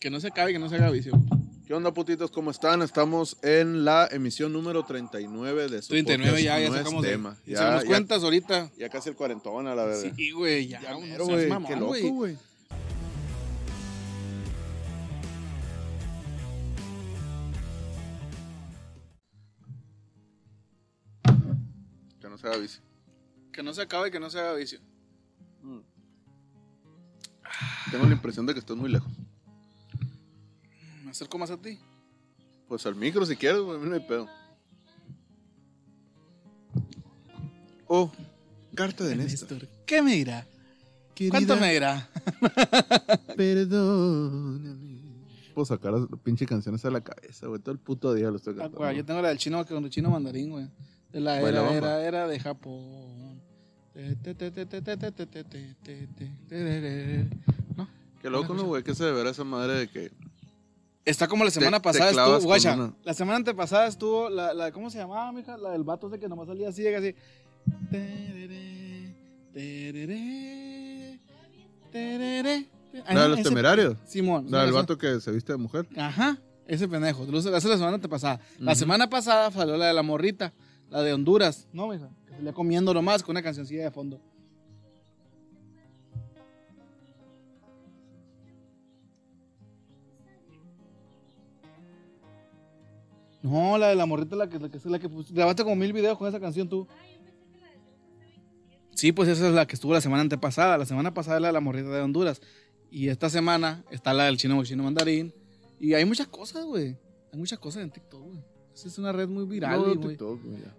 Que no se acabe, que no se haga vicio. ¿Qué onda, putitos? ¿Cómo están? Estamos en la emisión número 39 de su 39 podcast, ya, ya No sacamos de. tema. Y Ya, nos ya- cuentas ahorita. Ya casi el cuarentón a la verdad. Sí, güey, ya. Ya mero, güey. Qué loco, güey. Que no se haga vicio. Que no se acabe, que no se haga vicio. Tengo la impresión de que estás muy lejos. Me acerco más a ti. Pues al micro si quieres, güey, no hay pedo. Oh, carta de Néstor. Néstor. ¿Qué me dirá? ¿Cuánto me dirá? perdóname. Puedo sacar las pinches canciones a la cabeza, güey. Todo el puto día lo estoy cantando. Yo tengo la del chino, con el chino mandarín, güey. De la era, la era, era de Japón. ¿No? Qué loco, ¿no, güey? ¿Qué se deberá esa madre de que Está como la semana te pasada estuvo, guacha, una. la semana antepasada estuvo la, la ¿cómo se llamaba, mija? La del vato ese que nomás salía así, llega así. La de los temerarios. Simón. La del vato que se viste de mujer. Ajá, ese pendejo. Esa es la semana antepasada. La semana pasada salió la de la morrita, la de Honduras. No, mija, que salía comiendo nomás con una cancioncilla de fondo. No, la de la morrita, la que, la que, la que pus- grabaste como mil videos con esa canción tú. Sí, pues esa es la que estuvo la semana antepasada. La semana pasada era la de la morrita de Honduras. Y esta semana está la del chino chino mandarín. Y hay muchas cosas, güey. Hay muchas cosas en TikTok, güey. Es una red muy viral, No, güey. TikTok, güey, ya.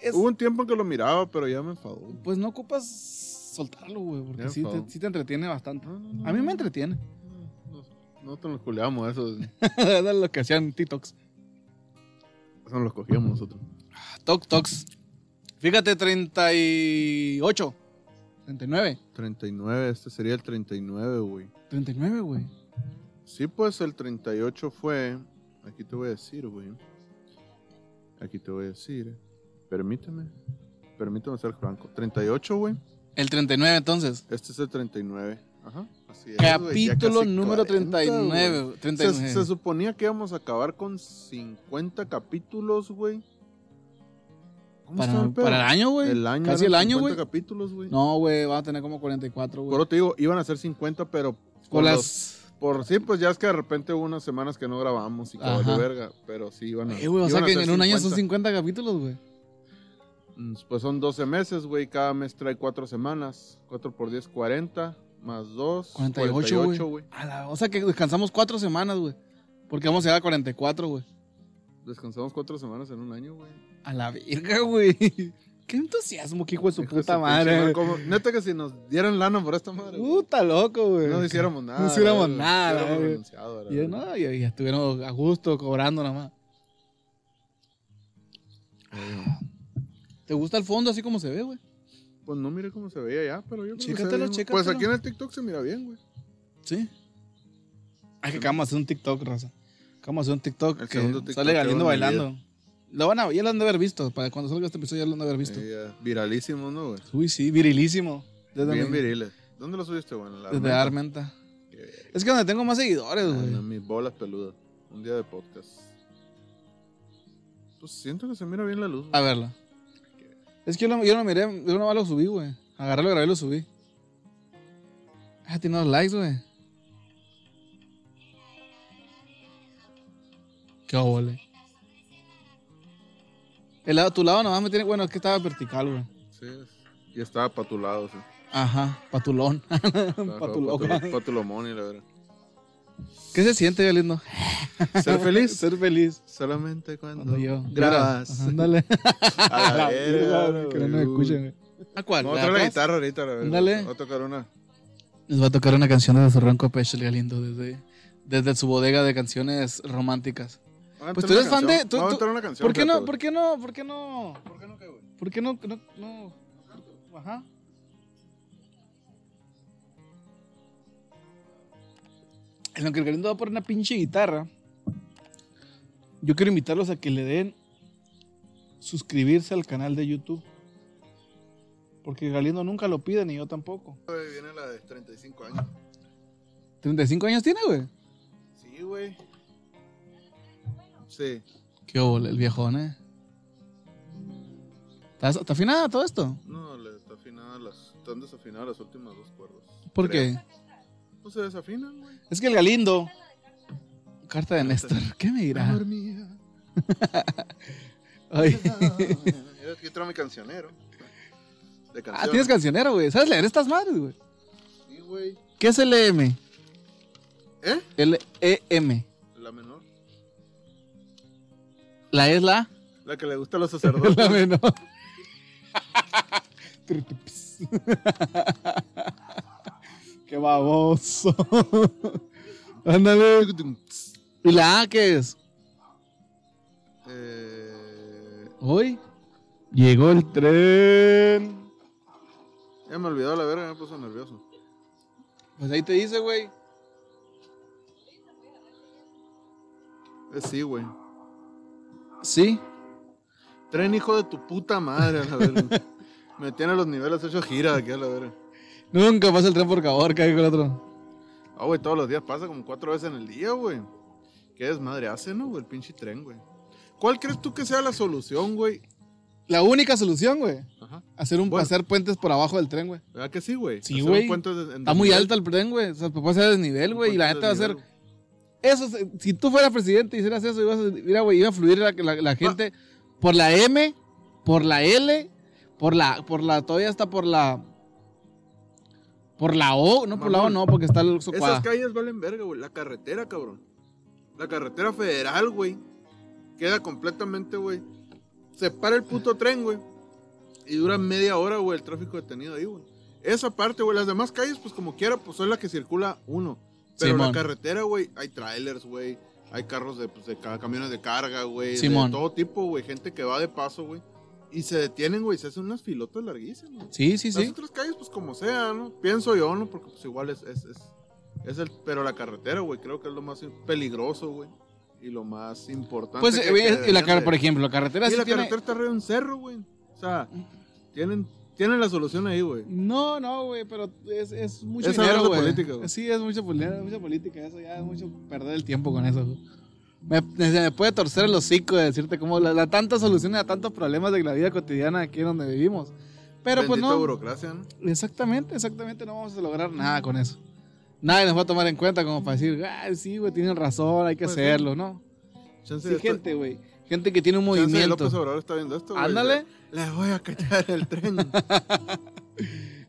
Es- Hubo un tiempo en que lo miraba, pero ya me enfadó. Pues no ocupas soltarlo, güey, porque sí te, sí te entretiene bastante. No, no, no, A mí me entretiene. No, no te los culeamos, eso. Era lo que hacían TikToks. Eso nos los cogíamos nosotros. Tok Toks. Fíjate, 38. 39. 39, este sería el 39, güey. 39, güey. Sí, pues el 38 fue. Aquí te voy a decir, güey. Aquí te voy a decir. Permíteme. Permíteme ser franco. 38, güey. El 39, entonces. Este es el 39. Ajá. Así es, Capítulo número 40, 39. güey. 39. Se, se suponía que íbamos a acabar con 50 capítulos, güey. ¿Cómo para, para el año, güey. Casi el año, 50 güey. capítulos, güey. No, güey, va a tener como 44, güey. Por eso te digo, iban a ser 50, pero por las. los- por sí, pues ya es que de repente hubo unas semanas que no grabamos y Ajá. valió verga, pero sí iban a. Eh, güey, o sea que en un año son 50. 50 capítulos, güey. Mm, Pues son 12 meses, güey. Cada mes trae 4 semanas. 4 por 10, 40. Más 2, 48, 48, güey. güey. A la- O sea que descansamos 4 semanas, güey. Porque vamos a llegar a 44, güey. Descansamos 4 semanas en un año, güey. A la verga, güey. Qué entusiasmo, que hijo de su Hijo puta su madre. como- Neta que si nos dieran lana por esta madre, Puta loco, güey. no hiciéramos nada. No hiciéramos nada, güey. Y verga. no, ya, ya estuvieron a gusto cobrando nada más. ¿Te gusta el fondo así como se ve, güey? Pues no mire cómo se veía ya, pero yo Chécatelo, chécatelo. Pues aquí en el TikTok se mira bien, güey. Sí. Ay, que acabamos de hacer un TikTok, raza. Acabamos de hacer un TikTok El que TikTok sale Galindo bailando. Lo van a, ya lo han de haber visto. Para cuando salga este episodio ya lo han de haber visto. Viralísimo, ¿no, güey? Uy, sí, virilísimo. Desde, Bien mi- viriles. ¿Dónde lo subiste, güey? Desde Armenta. Qué. Es que donde tengo más seguidores, Ah, güey. mis bolas peludas. Un día de podcast. Pues siento que se mira bien la luz. güey. A verla. Es que yo, lo- yo no miré, yo nomás lo subí, güey. Agarré, lo grabé y lo subí. Ah, tiene dos likes, güey. Qué obole. El lado, tu lado nomás me tiene. Bueno, es que estaba vertical, güey. Sí, y estaba patulado, sí. Ajá, patulón. Patulo- Patulomón y la verdad. ¿Qué se siente, yo lindo? Ser feliz. Ser feliz. Solamente cuando, Cuando yo. grabas. Ándale. A la verga, que no nos escuchen. ¿A cuál? Vamos a ¿La tocar la paz? guitarra ahorita, la verdad. Ándale. Voy a tocar una. Les va a tocar una canción de su ronco pecho, el Galindo, desde, desde su bodega de canciones románticas. Vamos a Pues tú eres fan de- tú- Vamos a una canción. ¿Por qué no? ¿Por qué no? ¿Por qué no? ¿Por qué no? ¿Por qué no? no, no? Ajá. En lo que el Galindo va por una pinche guitarra, yo quiero invitarlos a que le den suscribirse al canal de YouTube. Porque Galindo nunca lo pide, ni yo tampoco. Viene la de 35 años. ¿35 años tiene, güey? güey. Sí. Qué ole, el viejón, ¿eh? ¿Está, afinada todo esto? No, le está afinada las, están desafinadas las últimas dos cuerdas. ¿Por Creo. qué? No se desafinan, güey. Es que el Galindo. Carta de Néstor. ¿Qué me dirá? Ay. Aquí traigo mi cancionero. De Ah, tienes cancionero, güey. ¿Sabes leer estas madres, güey? Sí, güey. ¿Qué es LM? ¿Eh? L-E-M. La menor. La es la. La que le gusta a los sacerdotes. La menor. Qué baboso. Ándale. ¿Y la A qué es? Eh, Hoy llegó el tren. ya me olvidó la verga, me puso nervioso. Pues ahí te dice, güey. Es sí, güey. Sí. Tren hijo de tu puta madre, a la verga. me tiene los niveles hecho gira aquí a la verga. Nunca pasa el tren por Caborca, dijo el otro. Ah, güey, todos los días pasa como cuatro veces en el día, güey. Qué desmadre hace, ¿no, güey? El pinche tren, güey. ¿Cuál crees tú que sea la solución, güey? La única solución, güey. Ajá. Hacer, un, Bueno. hacer puentes por abajo del tren, güey. ¿Verdad que sí, güey? Sí, Hacer güey. Está muy alto el tren, güey. O sea, puede ser desnivel, güey. Y la neta va a desnivel, Eso, si tú fueras presidente y hicieras eso, ibas a, mira, güey, iba a fluir la, la- la gente por la M, por la L, por la, por la, todavía está por la, por la O, no por la O, no, porque está el socuada. Esas calles valen verga, güey. La carretera, cabrón. La carretera federal, güey. Queda completamente, güey. Se para el puto tren, güey. Y dura media hora, güey, el tráfico detenido ahí, güey. Esa parte, güey. Las demás calles, pues como quiera, pues son las que circula uno. Pero Simón. la carretera, güey, hay trailers, güey. Hay carros de, pues, de ca- camiones de carga, güey. Simón. De todo tipo, güey. Gente que va de paso, güey. Y se detienen, güey. Se hacen unas filotas larguísimas. Sí, sí, Las sí. otras calles, pues como sea, ¿no? Pienso yo, ¿no? Porque pues igual es, es, es, es el... Pero la carretera, güey, creo que es lo más peligroso, güey. Y lo más importante. Pues, que- eh, que y la de- por ejemplo, la carretera Y sí la tiene... carretera está arriba de un cerro, güey. O sea, tienen, tienen la solución ahí, güey. No, no, güey, pero es, es mucho Es dinero, güey. política, güey. Sí, es mucha, mucha política, eso ya es mucho perder el tiempo con eso. güey. Me, me puede torcer el hocico de decirte cómo la, la tantas soluciones a tantos problemas de la vida cotidiana aquí donde vivimos. Pero pues no. burocracia, ¿no? Exactamente, exactamente, no vamos a lograr nada con eso. Nadie nos va a tomar en cuenta como para decir, ah, sí, güey, tienen razón, hay que Pues sí. hacerlo, ¿no? Chance Sí, gente, güey. Gente que tiene un chance movimiento. López Obrador está viendo esto, güey. Ándale. Le, le voy a caer el tren.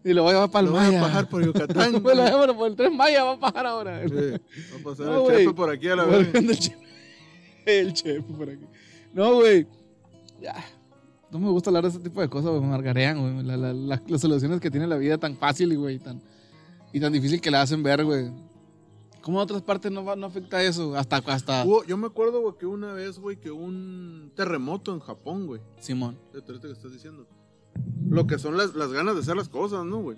Y lo voy a llevar para Lo el voy a bajar por Yucatán. Lo llevo por el tren Maya, va a bajar ahora. Sí, Va a pasar No, el chepe por aquí a la vez. El chef. Por aquí. No, güey. Ya. No me gusta hablar de ese tipo de cosas, güey. Me margarean, güey. La- la- la- las soluciones que tiene la vida tan fácil, y, güey. Tan, y tan difícil que la hacen ver, güey. ¿Cómo en otras partes no, va- no afecta eso? Hasta, hasta Hubo- yo me acuerdo, güey, que una vez, güey, que un terremoto en Japón, güey. Simón. de ahorita que estás diciendo. Lo que son las, las ganas de hacer las cosas, ¿no, güey?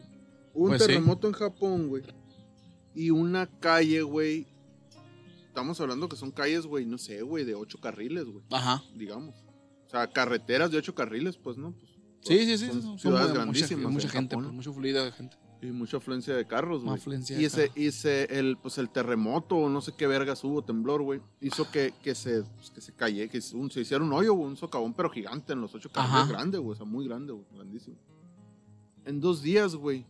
Un Pues sí. terremoto en Japón, güey. Y una calle, güey. Estamos hablando que son calles, güey, no sé, güey, de ocho carriles, güey, Ajá. digamos. O sea, carreteras de ocho carriles, pues, ¿no? Pues, Sí, sí, sí. Son ciudades mucha- grandísimas Mucha, en gente, Japón. pues, mucho fluido de gente. y mucha afluencia de carros, güey. Afluencia Y de ese, y ese, el, pues el terremoto, o no sé qué vergas hubo, temblor, güey, hizo que, que se, pues, que se calle, que se, un- se hiciera un hoyo, güey, un socavón, pero gigante en los ocho carriles, grande, güey, o sea, muy grande, güey, grandísimo. En dos días, güey,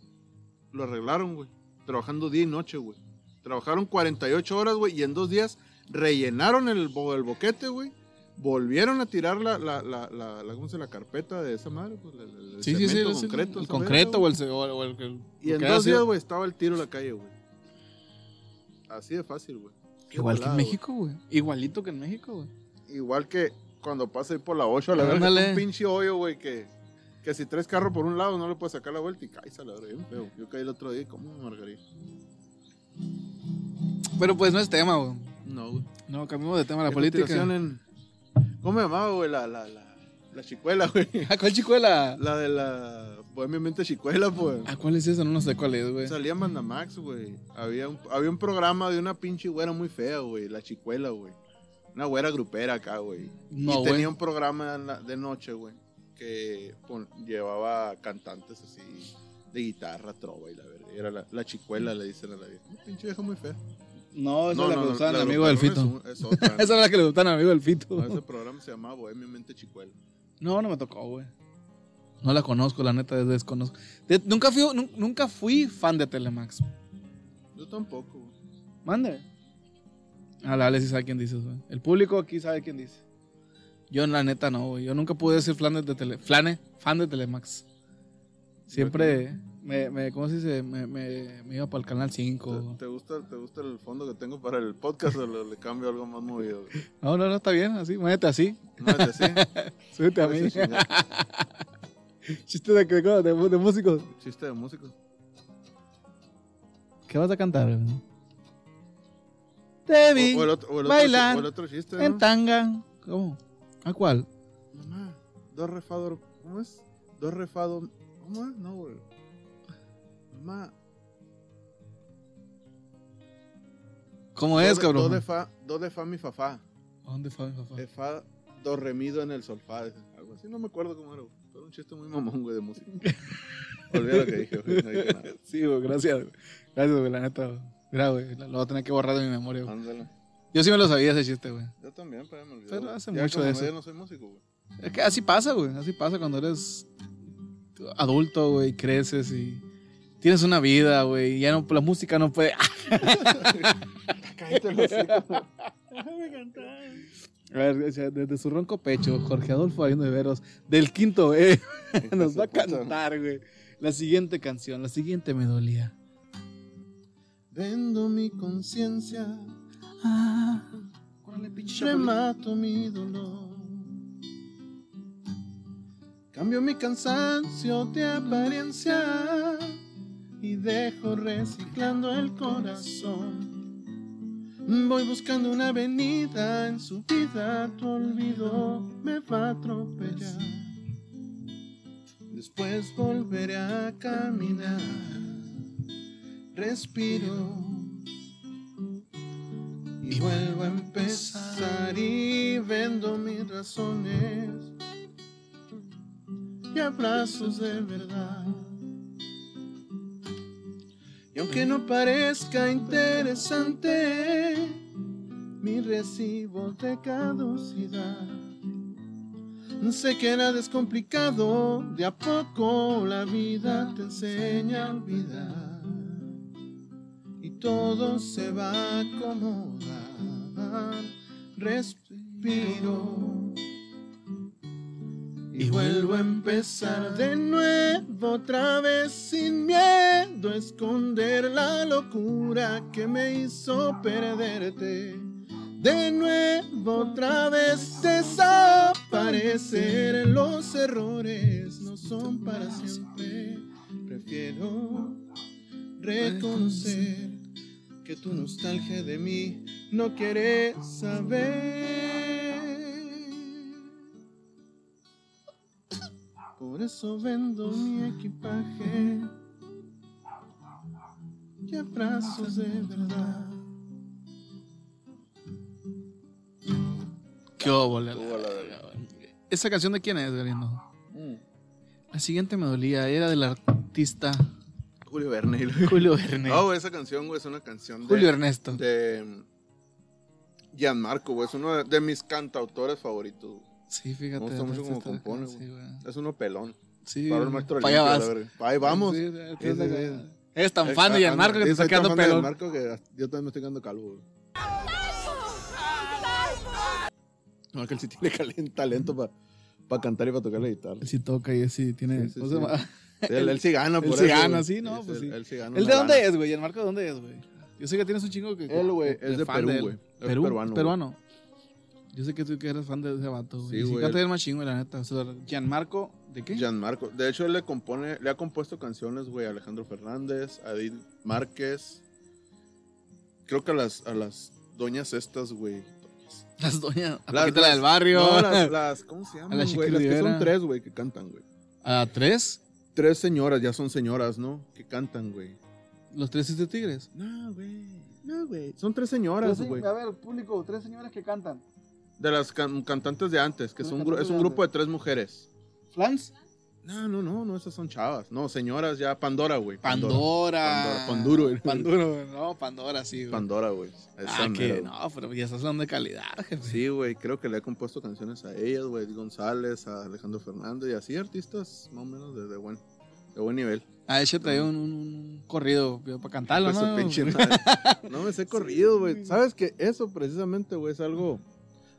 lo arreglaron, güey, trabajando día y noche, güey. Trabajaron 48 horas, güey, y en dos días rellenaron el, el boquete, güey. Volvieron a tirar la, la, la, la, la, ¿cómo se la carpeta de esa madre, pues, el, el Sí, sí, sí. cemento, el- concreto, el concreto o güey. el, o el- o el- el- Y en dos días, güey, estaba el tiro en la calle, güey. Así de fácil, güey. Igual que en México, güey. Igualito que en México, güey. Igual que cuando pasa ahí por la 8 a la es un pinche hoyo, güey, que, que si traes carro por un lado no le puedes sacar la vuelta y caes a la verga. Yo caí el otro día como margarita. Pero pues no es tema, güey. No, güey. No, cambiamos de tema la política. en- ¿Cómo me llamaba, güey? La, la, la, la chicuela, güey. ¿A cuál chicuela? La de la Bohemiamente Chicuela, pues. ¿A cuál es esa? No sé cuál es, güey. Salía Mandamax, güey. Había un, había un programa de una pinche güera muy fea, güey. La chicuela, güey. Una güera grupera acá, güey. No, y güey. tenía un programa de noche, güey. Que pon- llevaba cantantes así de guitarra, trova y la verdad. Era la, la chicuela, le dicen a la vieja. Una pinche vieja muy fea. No, esa No, es la no, que no, al de amigo del Fito. varones Es otra. Esa es la que le gustaban al amigo del Fito. No, ese programa se llamaba Bohemiamente Chicuelo. No, no me tocó, güey. No la conozco, la neta, desconozco. De- nunca, fui, nu- nunca fui fan de Telemax. Yo tampoco, güey. Mande. A la Ale sí sabe quién dices, güey. El público aquí sabe quién dice. Yo, la neta, no, güey. Yo nunca pude ser fan de, tele, flane, fan de Telemax. Siempre me, me ¿cómo se dice? Me, me, me iba para el canal 5. ¿Te, te gusta, ¿Te gusta el fondo que tengo para el podcast o le, le cambio algo más movido? güey? No, no, no, está bien, así, muévete así. Es así. Súbete a mí. Chiste de, de, de, de músicos. Chiste de músico. ¿Qué vas a cantar, güey? Te vi O, o el otro, o el otro bailar chi- o el otro chiste, en tanga. ¿Cómo? ¿A cuál? Mamá, dos refador. ¿Cómo es? Dos refado. ¿Cómo es? No, güey. ¿Cómo es, cabrón? Do de fa, do de fa mi fa fa. ¿A ¿Dónde fue mi papá? De fa, do remido en el solfa. Algo así, no me acuerdo cómo era, güey. Pero un chiste muy mamón, güey, de música. Olvida lo que dije, güey. No dije nada. Sí, güey, gracias. güey. Gracias, güey, la neta. güey. Mira, güey, lo voy a tener que borrar de mi memoria, güey. Ándale. Yo sí me lo sabía ese chiste, güey. Yo también, pero ya me olvidé. Pero hace Ya mucho como de no, eso. ya no soy músico, güey. Es que así pasa, güey. Así pasa cuando eres adulto, güey, creces y tienes una vida, güey. y Ya no, la música no puede. Cállate los hocico. A ver, desde su ronco pecho, Jorge Adolfo Arindo de Veros, del quinto E, nos va a cantar, güey. La siguiente canción, la siguiente me dolía. Vendo mi conciencia, Ah, remato mi dolor. Cambio mi cansancio de apariencia y dejo reciclando el corazón. Voy buscando una avenida en su vida, tu olvido me va a atropellar. Después volveré a caminar, respiro y vuelvo a empezar y vendo mis razones y abrazos de verdad. Y aunque no parezca interesante, mi recibo de caducidad. Sé que nada es complicado, de a poco la vida te enseña a olvidar. Y todo se va a acomodar. Respiro y vuelvo a empezar de nuevo otra vez sin miedo a esconder la locura que me hizo perderte. De nuevo otra vez desaparecer los errores no son para siempre. Prefiero reconocer que tu nostalgia de mí no quiere saber. Por eso vendo mi equipaje y abrazos de verdad. Qué óvole, la Estuvo la verga, güey. ¿Esa canción de quién es, Galindo? La siguiente me dolía, era del artista Julio Verne. Julio Verne. No, esa canción, güey, es una canción de, Julio Ernesto. de Gianmarco, güey. Es uno de, de mis cantautores favoritos. güey. Sí, fíjate. Me gusta mucho cómo compone, sí, güey. güey. Es uno pelón. Sí, Pablo el maestro pa' allá limpio, vas. Ahí vamos. Sí, sí, Sí, sí, sí. Eres tan fan de Gianmarco que te sí, está quedando pelón. Gianmarco que yo también me estoy quedando calvo, güey. No, que él sí tiene talento para cantar y para tocar la guitarra. Él sí toca y él sí tiene. Sí, sí, ¿cómo se sí. Sí, Él, él sí gana, Él por sí eso, gana, sí, no, pues él- sí. Él sí gana. ¿El de dónde es, güey? ¿Gianmarco de dónde es, güey? Yo sé que tienes un chingo que. Él, güey, es de Perú, él. güey. Es Perú, peruano, peruano. Yo sé que tú que eres fan de ese vato, güey. Sí, Sí, güey, canta él- el más chingo, la neta. O sea, Gianmarco, ¿de qué? Gianmarco. De hecho, él le compone, le ha compuesto canciones, güey, a Alejandro Fernández, a Edith Márquez. Creo que a las, a las doñas estas, güey. Las doñas. A Las- las- del barrio. No, las, las- ¿cómo se llaman, güey? Las que son tres, güey, que cantan, güey. ¿A tres? Tres señoras, ya son señoras, ¿no? Que cantan, güey. Los tres de tigres. No, güey. No, güey. Son tres señoras, güey. a ver, público, tres señoras que cantan. De las can- cantantes de antes, que son, un es un grupo de tres mujeres. ¿Flans? No, no, no, no, esas son chavas. No, señoras ya, Pandora, güey. Pandora. Pandora, Panduro, güey. Panduro, no, Pandora, sí, güey. Pandora, güey. Ah, que no, pero ya estás hablando de calidad, jefe. Sí, güey, creo que le he compuesto canciones a ellas, güey, González, a Alejandro Fernández y así artistas más o menos de, de buen, de buen nivel. Ah, échate ahí un, un- un corrido para cantarlo, Pues ¿no? pinche. No me sé corrido, güey. ¿Sabes que Eso precisamente, güey, es algo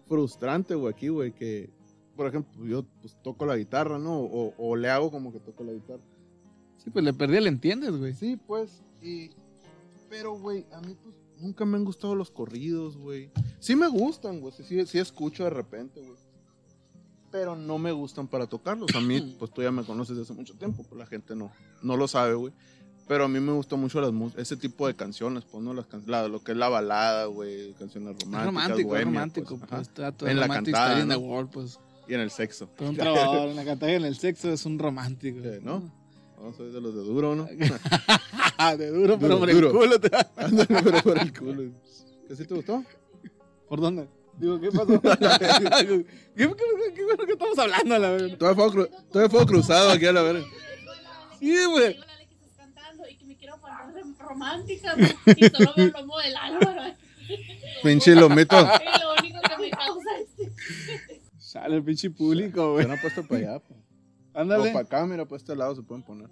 frustrante, güey, aquí, güey, que, por ejemplo, yo pues, toco la guitarra, ¿no? O, o le hago como que toco la guitarra. Sí, pues le perdí el entiendes, güey. Sí, pues, y... Pero, güey, a mí, pues, nunca me han gustado los corridos, güey. Sí me gustan, güey, sí, sí, sí escucho de repente, güey. Pero no me gustan para tocarlos. A mí, pues, tú ya me conoces desde hace mucho tiempo, pues la gente no, no lo sabe, güey. Pero a mí me gusta mucho las ese tipo de canciones, pues, ¿no? Las can- la- lo que es la balada, güey, canciones románticas, Es romántico, es bohemia, romántico. pues, Pues, todo En la cantada, pues. Y en el sexo. Pero un trabajador en la cantada y en el sexo es un romántico. Sí, ¿no? No, soy de los de duro, ¿no? de duro, pero Duro, por el duro. culo. te- Ándale, pero por el culo. ¿Qué sí te gustó? ¿Por dónde? Digo, ¿qué pasó? ¿Qué, qué, qué, qué bueno que estamos hablando, la? Todo fuego, cru- todo fuego cruzado aquí a la verga. Sí, güey. Digo la de que estás cantando y que me quiero poner de romántica y solo veo el lomo del Álvaro. Pinche lomito. Es lo único que me causa este. Sale el pinche público, güey. no ha puesto para allá. pues. O Ándale. para acá, mira, para este lado se pueden poner.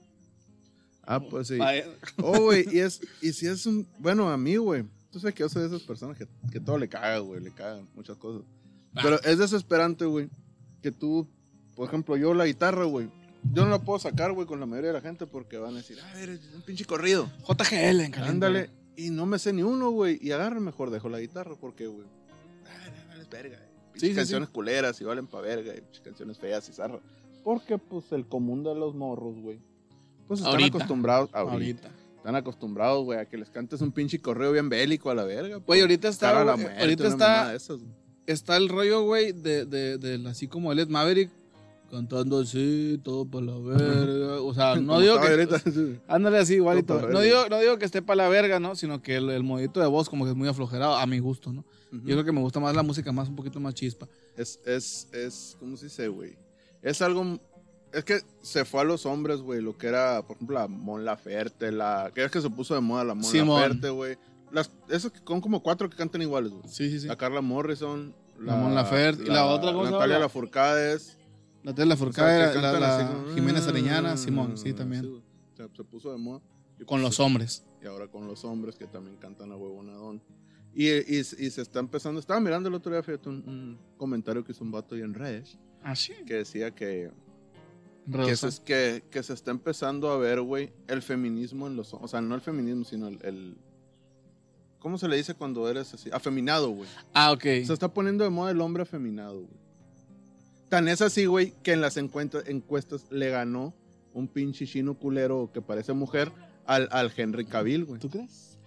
Ah, pues sí. Oh, güey, y, es, y si es un. Bueno, a mí, güey. Tú sabes que yo soy de esas personas que, que todo le caga, güey. Le cagan muchas cosas. Pero es desesperante, güey. Que tú, por ejemplo, yo la guitarra, güey. Yo no la puedo sacar, güey, con la mayoría de la gente porque van a decir, ah, eres un pinche corrido. JGL en caliente. Ándale. Y no me sé ni uno, güey. Y agarro mejor dejo la guitarra porque, güey. Ay, vales verga. eh. Sí, sí, canciones culeras y valen pa' verga. Y canciones feas y zarras. Porque, pues, el común de los morros, güey. Pues están Ahorita. acostumbrados. Ahorita. Ahorita. Están acostumbrados, güey, a que les cantes un pinche correo bien bélico a la verga. Güey, ahorita está, a muerte, ahorita está, de esas, está el rollo, güey, de, de, de, así como el Ed Maverick cantando así, todo para la verga. O sea, no digo que. Ándale así, igualito. No digo, no digo que esté para la verga, ¿no? Sino que el, el modito de voz como que es muy aflojerado, a mi gusto, ¿no? Ujú. Yo creo que me gusta más la música, más un poquito más chispa. Es, es, es, ¿cómo se dice, güey? Es algo, es que se fue a los hombres, güey, lo que era, por ejemplo, la Mon Laferte, la, que es que se puso de moda la Mon Simón. Laferte, güey. Las, esos son como cuatro que cantan iguales, güey. Sí, sí, sí. La Carla Morrison, La Mon Laferte, y la otra, ¿cómo se Natalia llama? Lafourcade. La Tela o sea, Furcada, que la, la como, Jiménez "Ah", Arellana, Simón, sí, sí, también. se, se puso de moda. Con pues, los hombres. y ahora con los hombres que también cantan a huevonadón. Y, y, y se está empezando, estaba mirando el otro día, fíjate, un, un comentario que hizo un vato ahí en redes, Ah, sí. que decía que, que, se, que, que se está empezando a ver, güey, el feminismo en los, o sea, no el feminismo, sino el, el- ¿cómo se le dice cuando eres así? Afeminado, güey. Ah, ok. Se está poniendo de moda el hombre afeminado, güey. Tan es así, güey, que en las encuestas le ganó un pinche chino culero que parece mujer al, al Henry Cavill, güey. ¿Tú crees?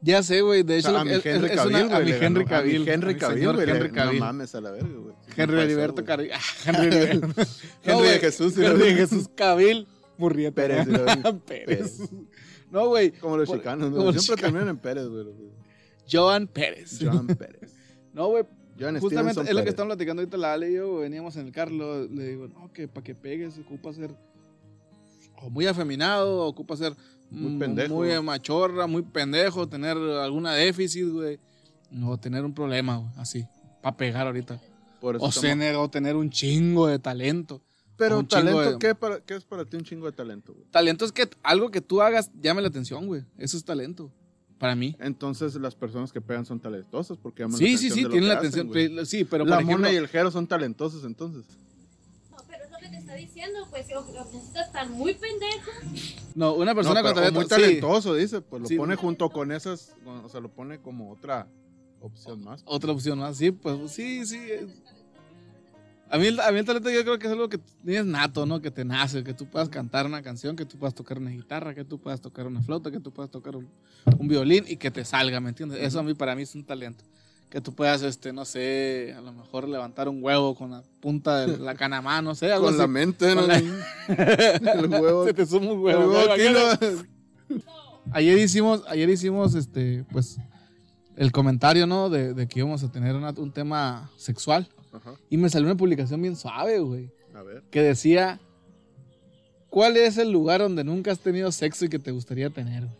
Ya sé, güey. De O hecho, sea, a mi Henry es Cavill, una- güey. a mi. Henry Cavill. Henry Cavill, señor güey. Henry Cavill. No mames a la verga, güey. Henry Heriberto Cavill. Henry Heriberto. güey. Henry de güey, Jesús. y Henry de Jesús Cavill. Murrieta. Pérez, Pérez. No, güey. Como los chicanos, los Siempre terminan en Pérez, güey. Joan Pérez. Joan Pérez. No, güey. Justamente Stevenson es lo que estamos platicando ahorita la Ale y yo, veníamos en el carro, le digo, no, que para que pegues ocupa ser o muy afeminado, ocupa ser Muy mm, pendejo. muy machorra, muy pendejo, tener alguna déficit, güey, o tener un problema, güey, así, para pegar ahorita. Por eso O, estamos- tener, o tener un chingo de talento. Pero talento, de- ¿qué, para, ¿qué es para ti un chingo de talento, güey? Talento es que algo que tú hagas llame la atención, güey. Eso es talento. Para mí. Entonces las personas que pegan son talentosas porque llaman Sí, la sí, sí, tienen la hacen, atención. sí, pero la por ejemplo, mona y el jero son talentosos entonces. No, pero es lo que te está diciendo, pues, o necesitas estar muy pendejo. no, una persona con talento. muy sí. talentoso, dice, pues lo Sí. pone junto con esas, o sea, lo pone como otra opción más. Otra opción más, sí, pues sí, sí. es- A mí, a mí el talento yo creo que es algo que tienes nato, ¿no? Que te nace, que tú puedas cantar una canción, que tú puedas tocar una guitarra, que tú puedas tocar una flauta, que tú puedas tocar un, un violín y que te salga, ¿me entiendes? Eso a mí, para mí es un talento. Que tú puedas, este, no sé, a lo mejor levantar un huevo con la punta de la canamá, no sé, algo Con la mente, ¿no? Con la- el huevo. Se te suma un el huevo. ¿no? Ayer hicimos, ayer hicimos, este, pues, el comentario, ¿no? De, de que íbamos a tener una- un tema sexual. Ajá. Y me salió una publicación bien suave, güey. A ver. que decía, ¿cuál es el lugar donde nunca has tenido sexo y que te gustaría tener? güey?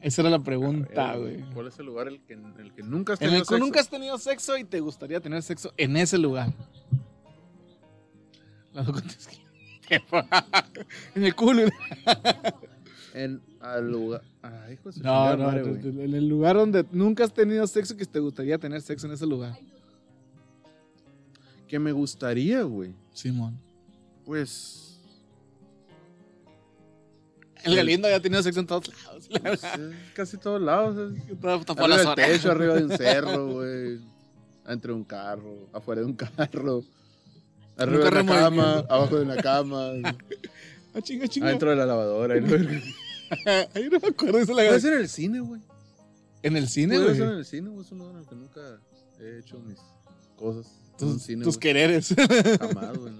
Esa era la pregunta, güey. ¿Cuál es el lugar el que, en el que nunca has En tenido el que sexo? nunca has tenido sexo y te gustaría tener sexo en ese lugar. La en el culo. En al lugar. Ay, hijo de su No, no, madre, en el lugar donde nunca has tenido sexo y que te gustaría tener sexo en ese lugar. Que me gustaría, güey. Simón. Pues. El Galindo ya ha tenido sexo en todos lados. pues, casi todos lados. Tapó Arriba del techo, arriba de un cerro, güey. Entre un carro, afuera de un carro. Arriba carro de una cama, movimiento. abajo de una cama, Ah, chinga, chinga. adentro de la lavadora. Ahí no me acuerdo. La Puede ser en el cine, güey. En el cine, Puede güey. ser en el cine, güey. Es un lugar en el que nunca he hecho mis cosas. En un Tus, cine, tus quereres. Jamás, güey.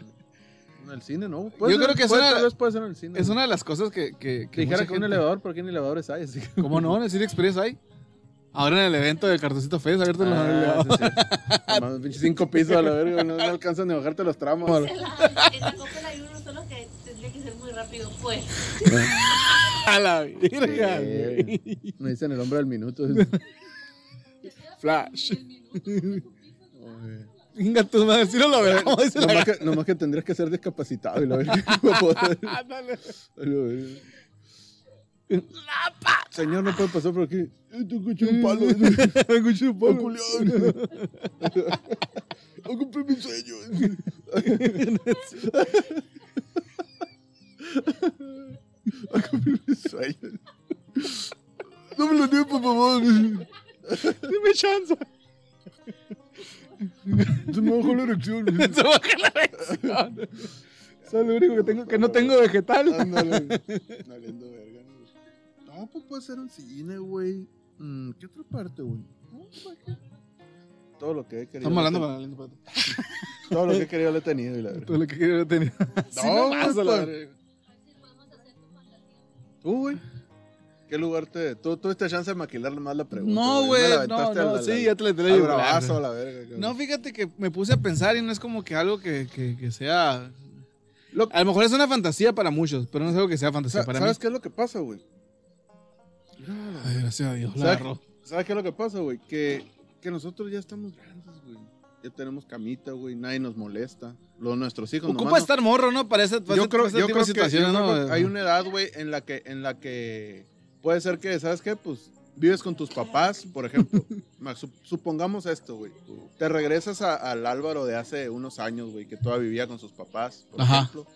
En el cine, no. Yo creo que es puede, una- tal vez puede ser en el cine. es güey. una de las cosas que. que, Que dijera que un gente- elevador, pero aquí en elevadores hay. Así que... ¿Cómo no? En el Cine Express hay. Ahora en el evento del cartoncito Fest, abierto en los Ah, sí, sí. Pinche cinco pisos a la verga, no, no alcanzan ni a bajarte los tramos. En la, en la Coppel hay uno solo que tendría que ser muy rápido, pues. A la verga, Sí. Me dicen el hombre del minuto. Flash. El minuto, cinco pisos. Oye. Venga, tu madre, si no lo veremos. dice la Nomás que, nomás que tendrías que ser discapacitado y la verga. Ándale. a la verga. Señor, no puede pasar por aquí. Te escuché un palo. Me escuché un. ¡A cumplir mis sueños! ¡A cumplir mis sueños! ¡No me lo niegues, por favor! Dime chance. Se me bajó la erección. Se baja la erección. Eso es lo único que tengo, que no tengo vegetal. Ándale. Valiendo verga. ¿no? No, pues puede ser un cine, güey. Mm, ¿Qué otra parte, güey? No. Todo lo que he querido. Estamos hablando para he- Todo lo que he querido lo he tenido y la verga. todo lo que quiero tener. Sí, No, nomás, a la pues. verga. Así podemos hacer tu fantasía. ¿Tú, güey? ¿Qué lugar te.? Tú tuviste chance de maquilarle más la pregunta. No, güey, no, aventaste no, al- sí, ya te la al digo, bravazo, a la verga. cabrón. No, fíjate que me puse a pensar y no es como que algo que, que, que sea... Lo- A lo mejor es una fantasía para muchos, pero no es algo que sea fantasía Sa- para ¿Sabes mí. qué es lo que pasa, güey? Ay, gracias a Dios, ¿Sabes. ¿Sabes qué es lo que pasa, güey? Que, que nosotros ya estamos grandes, güey. Ya tenemos camita, güey. Nadie nos molesta. Los nuestros hijos Ocupa nomás estar morro, ¿no? Para ese, para yo ese- creo, para ese yo tipo creo de que, yo creo ¿no? que hay una edad, güey, en la que, en la que puede ser que, ¿sabes qué? Pues vives con tus papás, por ejemplo. Supongamos esto, güey. Te regresas a- al Álvaro de hace unos años, güey, que todavía vivía con sus papás, por Ajá. ejemplo.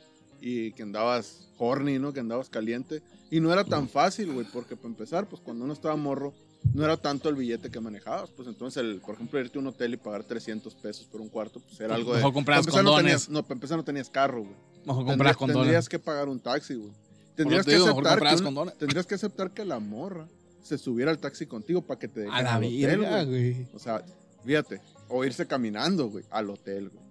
Y que andabas horny, ¿no? Que andabas caliente. Y no era tan fácil, güey, porque para empezar, pues cuando uno estaba morro, no era tanto el billete que manejabas. Pues entonces, el, por ejemplo, irte a un hotel y pagar 300 pesos por un cuarto, pues era algo de... Mejor no condones. tenías, no, para empezar no tenías carro, güey. Mejor comprar condones. tendrías que pagar un taxi, güey. Tendrías que, digo, aceptar que un- tendrías que aceptar que la morra se subiera al taxi contigo para que te A dejen la al hotel, verga, güey. O sea, fíjate. O irse caminando, güey, al hotel, güey.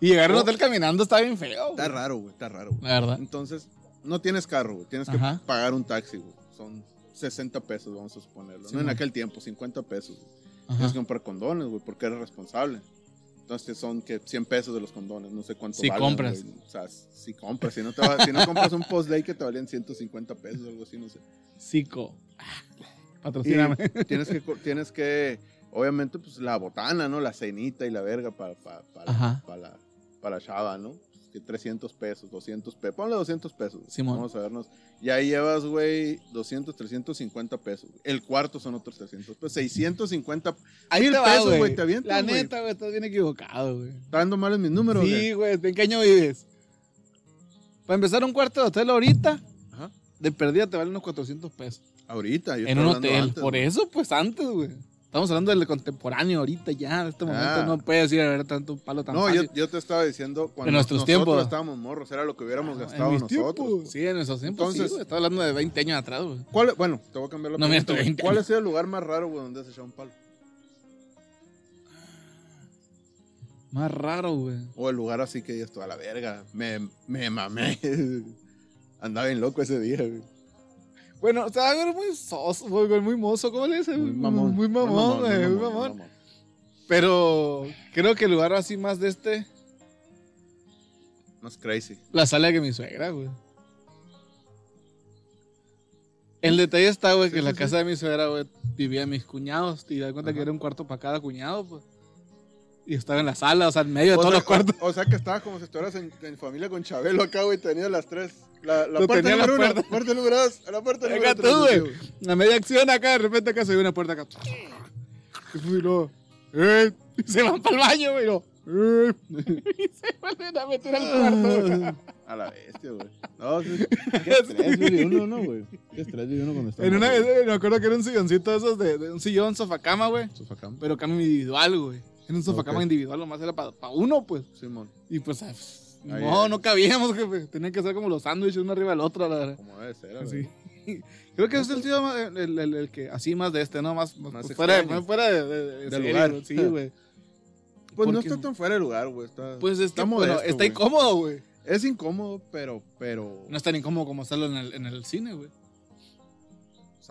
Y llegar a Oh. hotel caminando está bien feo. Está güey. raro, güey, está raro, güey. La verdad. Entonces, no tienes carro, güey. Tienes que pagar un taxi, güey. Son 60 pesos, vamos a suponerlo. Sí, no en aquel tiempo, 50 pesos. Tienes que comprar condones, güey, porque eres responsable. Entonces son que 100 pesos de los condones, no sé cuánto Si valen, compras. güey. O sea, si compras, si no, te va- si no compras un post-day que te valían 150 pesos o algo así, no sé. Psico. Y Patrocíname. tienes que, tienes que, obviamente, pues la botana, ¿no? La cenita y la verga para, para, para, para, la, para la chava, ¿no? Que 300 pesos, 200 pesos. Ponle 200 pesos. Simón. Vamos a vernos. Y ahí llevas, güey, 200, 350 pesos. El cuarto son otros 300 pesos. 650. Ahí va, pesos, güey, te avientas, La neta, güey, estás bien equivocado, güey. Está dando mal en mis números, güey. Sí, güey. ¿En qué año vives? Para empezar un cuarto de hotel ahorita, Ajá. de perdida te vale unos 400 pesos. Ahorita. yo en un hotel. antes, Por güey. eso, pues antes, güey. Estamos hablando del contemporáneo ahorita ya. En este momento Ah. no puedes ir a ver tanto palo tan No, yo, fácil. yo te estaba diciendo cuando En nuestros nosotros tiempos. estábamos morros, era lo que hubiéramos Ah, gastado en mis nosotros. tiempos. pues. Sí, en esos tiempos. Entonces- sí, güey. Estaba hablando de 20 años atrás, güey. ¿Cuál, bueno, te voy a cambiar la No, pregunta. estoy güey. 20 ¿Cuál ha sido el lugar más raro, güey, donde has echado un palo? Más raro, güey. O el lugar así que digas tú a la verga. Me, me mamé. Andaba bien loco ese día, güey. Bueno, o sea, era muy soso, güey, muy mozo, ¿cómo le dices? Muy mamón, güey, muy mamón. Pero creo que el lugar así más de este. Más crazy. La sala que mi suegra, güey. El detalle está, güey, Sí, que en la sí, casa de mi suegra, güey, vivían mis cuñados. Y da cuenta que era un cuarto para cada cuñado, pues. Y estaba en la sala, o sea, en medio de O todos sea, los cuartos. O, o sea que estaba como si estuvieras en, en familia con Chabelo acá, güey. Tenía las tres. La, la puerta tenía la número puerta. puerta número dos, la puerta número tú, tres. güey. así, A media acción acá, de repente acá se ve una puerta acá. Y ¡eh! Y se van para el baño, güey. ¡eh! Y se vuelven a meter al cuarto, güey. A la bestia, güey. No, sí. Qué estrés vive uno, ¿no, güey? Qué estrés vive uno cuando está En una vez, eh, me acuerdo que era un silloncito de esos, de, de un sillón sofacama, güey. güey. Sofacam. Pero cama individual, güey. Era un sofacama Ok. individual, nomás era para uno, pues. Simón. Y pues, ah, Ahí no, es. no cabíamos, jefe. Tenían que ser como los sándwiches uno arriba del otro, la verdad. Como debe ser, Sí. Creo que es el tío más- el, el, el- el que así más de este, ¿no? Más, más, Más pues, fuera, de, extraño. más fuera de, de, de Del serie, lugar. Sí, güey. Pues no está tan fuera de lugar, güey. Está, Pues es que, está bueno, modesto, está güey. incómodo, güey. Es incómodo, pero, pero. No es tan incómodo como hacerlo en el, en el cine, güey.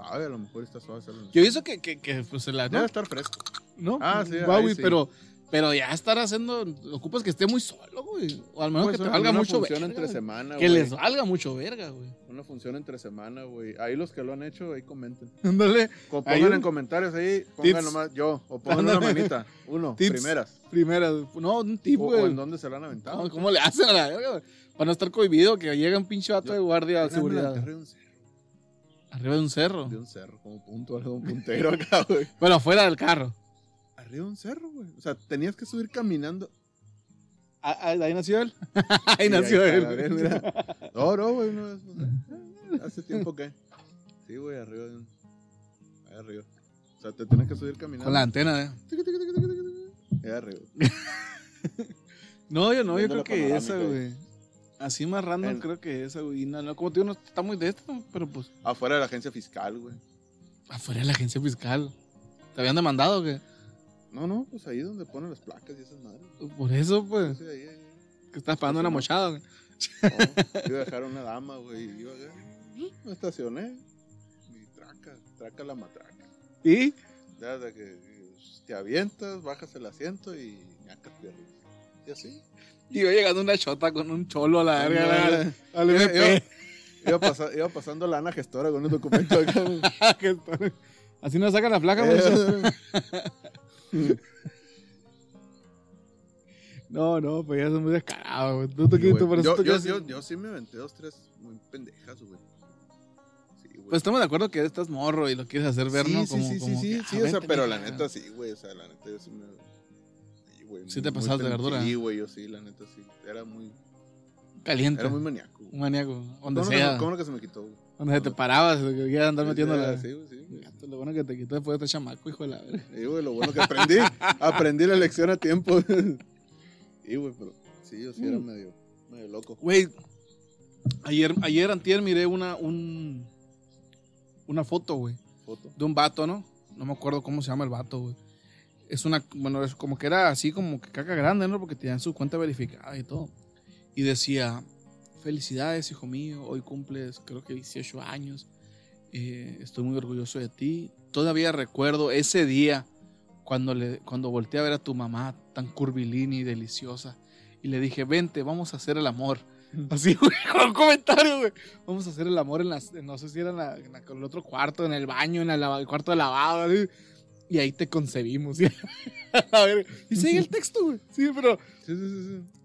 Sabe, a lo mejor está suave hacerlo. Yo pienso que, que, que pues, la, Debe ¿no? estar fresco. ¿no? Ah, sí, ahí sí. pero, pero ya estar haciendo, ocupas que esté muy solo, güey. O al menos Pues que te valga una mucho función verga, entre semana, Que les valga mucho verga, güey. Una función entre semana, güey. Ahí los que lo han hecho, ahí comenten. Ándale. Pongan un- en comentarios ahí, pongan Tips. nomás yo, o pongan una manita. Uno, Tips. primeras. Primera, no, un tip, O, güey. o en dónde se la han aventado. No, ¿Cómo le hacen a la verga, güey? Para no estar cohibido que llega un pinche vato Yo- de guardia de seguridad. Arriba de un cerro, de un cerro. como punto, algo, un puntero acá, güey. Bueno, afuera del carro. Arriba de un cerro, güey. O sea, tenías que subir caminando. Ah, ah, ahí nació él. ahí nació ahí él. mira. No, no, güey, no es. Hace tiempo que. Sí, güey, arriba de un. Ahí arriba. O sea, te tienes que subir caminando. Con la antena, ¿eh? Ahí arriba. No, yo no, yo creo que esa, güey. Así más random En- creo que esa, güey. Y No, no, como te digo, no está muy de esto, pero pues Afuera de la agencia fiscal, güey. afuera de la agencia fiscal. ¿Te habían demandado o qué? No, no, pues ahí donde ponen las placas y esas madres. Por eso, pues, Sí, ahí, ahí. que estás pagando una mochada, güey. No, iba a dejar a una dama, güey. y Iba a... Me estacioné. Y traca, traca la matraca. ¿Y? Ya de que te avientas, bajas el asiento y ñacas piernas. Y así. Y yo llegando una chota con un cholo a la verga, Iba-. Iba, pasa- iba pasando la Ana Gestora con un documento acá. güey. Así no sacan la placa, güey. Eh, No, no, pues ya son muy descarados, güey. Tú, tú, sí, güey. yo, yo, que- yo, yo sí me aventé dos, tres muy pendejas, güey. Sí, güey. Pues estamos de acuerdo que estás morro y lo quieres hacer ver, sí, ¿no? sí, Como- sí, sí, como sí, sí, ah, o sea, vente, pero la neta sí, güey, o sea, la neta yo sí me... Sí, güey, Sí muy- te pasabas de verdura. Sí, güey, yo sí, la neta sí. Era muy, Caliente. era muy maníaco. Un maníaco. Donde ¿Cómo, que, sea. se- cómo no que se me quitó, güey? Donde se te parabas, querías andar metiendo la. Sí, güey, sí. güey. Lo bueno que te quitó después de este chamaco, hijo de la verga. Sí, güey, lo bueno que aprendí. aprendí la lección a tiempo. Sí, güey, pero sí, yo sí era Mm. medio, medio loco. Güey, ayer, ayer, antier, miré una, un, una foto, güey, Foto. de un vato, ¿no? No me acuerdo cómo se llama el vato, güey. Es una, bueno, es como que era así como que caca grande, ¿no? Porque tenían su cuenta verificada y todo. Y decía, felicidades, hijo mío, hoy cumples creo que 18 años. Eh, estoy muy orgulloso de ti. Todavía recuerdo ese día cuando, le, cuando volteé a ver a tu mamá tan curvilínea y deliciosa. Y le dije, vente, vamos a hacer el amor. Así, güey, con un comentario, güey. Vamos a hacer el amor en las, no sé si era en, la, en la- el otro cuarto, en el baño, en el, el cuarto de lavado. así. Y ahí te concebimos. ¿sí? a ver, y sigue el texto, güey. Sí, pero Sí,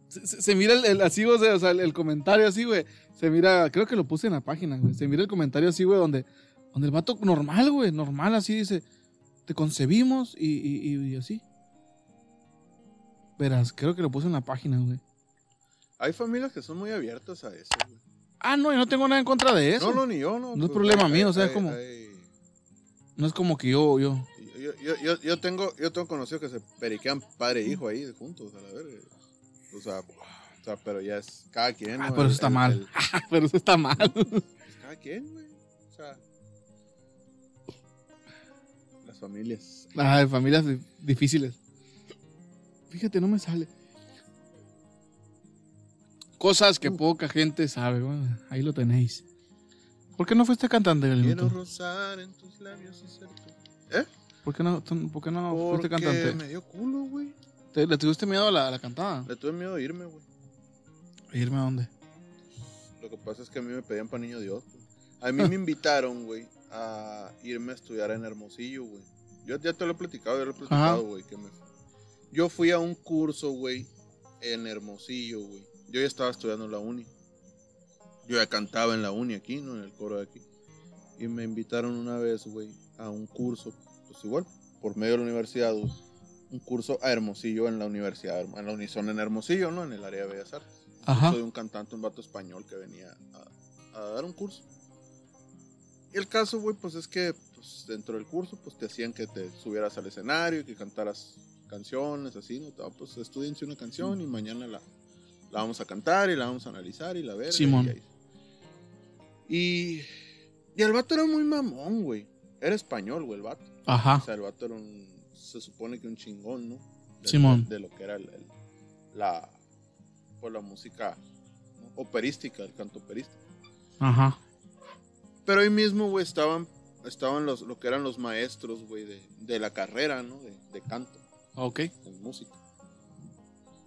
sí, se, se- mira el, el- así, o sea, o sea, el, el comentario así, güey. Se mira, creo que lo puse en la página, güey. Se mira el comentario así, güey, donde, donde el vato normal, güey, normal, así dice, te concebimos y, y, y- y así. Verás, creo que lo puse en la página, güey. Hay familias que son muy abiertas a eso, güey. Ah, no, yo no tengo nada en contra de eso. No, no, ni yo, no. No es pues, problema hay- mío, o sea, hay- es como- hay- No es como que yo, yo. Yo, yo, yo, yo tengo, yo tengo conocidos que se periquean padre e hijo ahí juntos, a la verga. O sea, o sea, pero ya es cada quien. Ah, ¿no? pero eso está el- mal. el- Pero eso está mal. pues, cada quien, güey. O sea, las familias. Ay, familias di- difíciles. Fíjate, no me sale. Cosas que poca gente sabe, güey. Ahí lo tenéis. ¿Por qué no fuiste cantante, Quiero Galinito? rozar en tus labios y ser tu- ¿Por qué no, por qué no fuiste cantante? me dio culo, güey. ¿Te- ¿Le tuviste miedo a la, a la cantada? Le tuve miedo de irme, güey. ¿Irme a dónde? Lo que pasa es que a mí me pedían para niño Dios. A mí me invitaron, güey, a irme a estudiar en Hermosillo, güey. Yo ya te lo he platicado, ya lo he platicado, güey. que me- Yo fui a un curso, güey, en Hermosillo, güey. Yo ya estaba estudiando en la uni. Yo ya cantaba en la uni aquí, ¿no? En el coro de aquí. Y me invitaron una vez, güey, a un curso, pues igual, por medio de la universidad. Un curso a Hermosillo en la universidad, en la Unison en Hermosillo, ¿no? En el área de Bellas Artes. Ajá. Soy un cantante, un vato español que venía a, a dar un curso. Y el caso, güey, pues es que pues, dentro del curso, pues te hacían que te subieras al escenario y que cantaras canciones, así, ¿no? Ah, Pues estudiense una canción y mañana la, la vamos a cantar y la vamos a analizar y la ver. Simón. Y, y, y el vato era muy mamón, güey. Era español, güey, el vato. O Ajá. sea, el vato era un. Se supone que un chingón, ¿no? De, Simón. De, de lo que era el, el- la. Pues la música ¿no? operística, el canto operístico. Ajá. Pero ahí mismo, güey, estaban, estaban los, lo que eran los maestros, güey, de, de la carrera, ¿no? De, de canto, Ok. de música.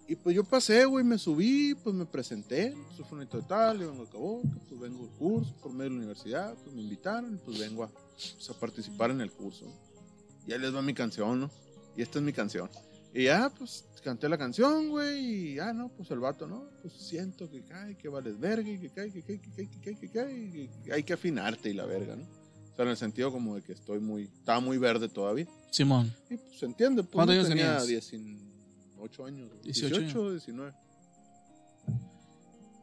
Y pues yo pasé, güey, me subí, pues me presenté, soy fonito de tal, yo vengo a Caboca, pues vengo al curso por medio de la universidad, pues me invitaron y pues vengo a, pues, a participar en el curso. Y ahí les va mi canción, ¿no? Y esta es mi canción. Y ya, pues, canté la canción, güey, y ya, no, pues el vato, ¿no? Pues siento que cae, que vales verga, y que cae, que cae, que cae, que cae, que cae, que hay que afinarte y la verga, ¿no? O sea, en el sentido como de que estoy muy, estaba muy verde todavía. Simón. Y pues se entiende, pues ¿Cuántos años tenía tenías? 18 años. 18 18, 19.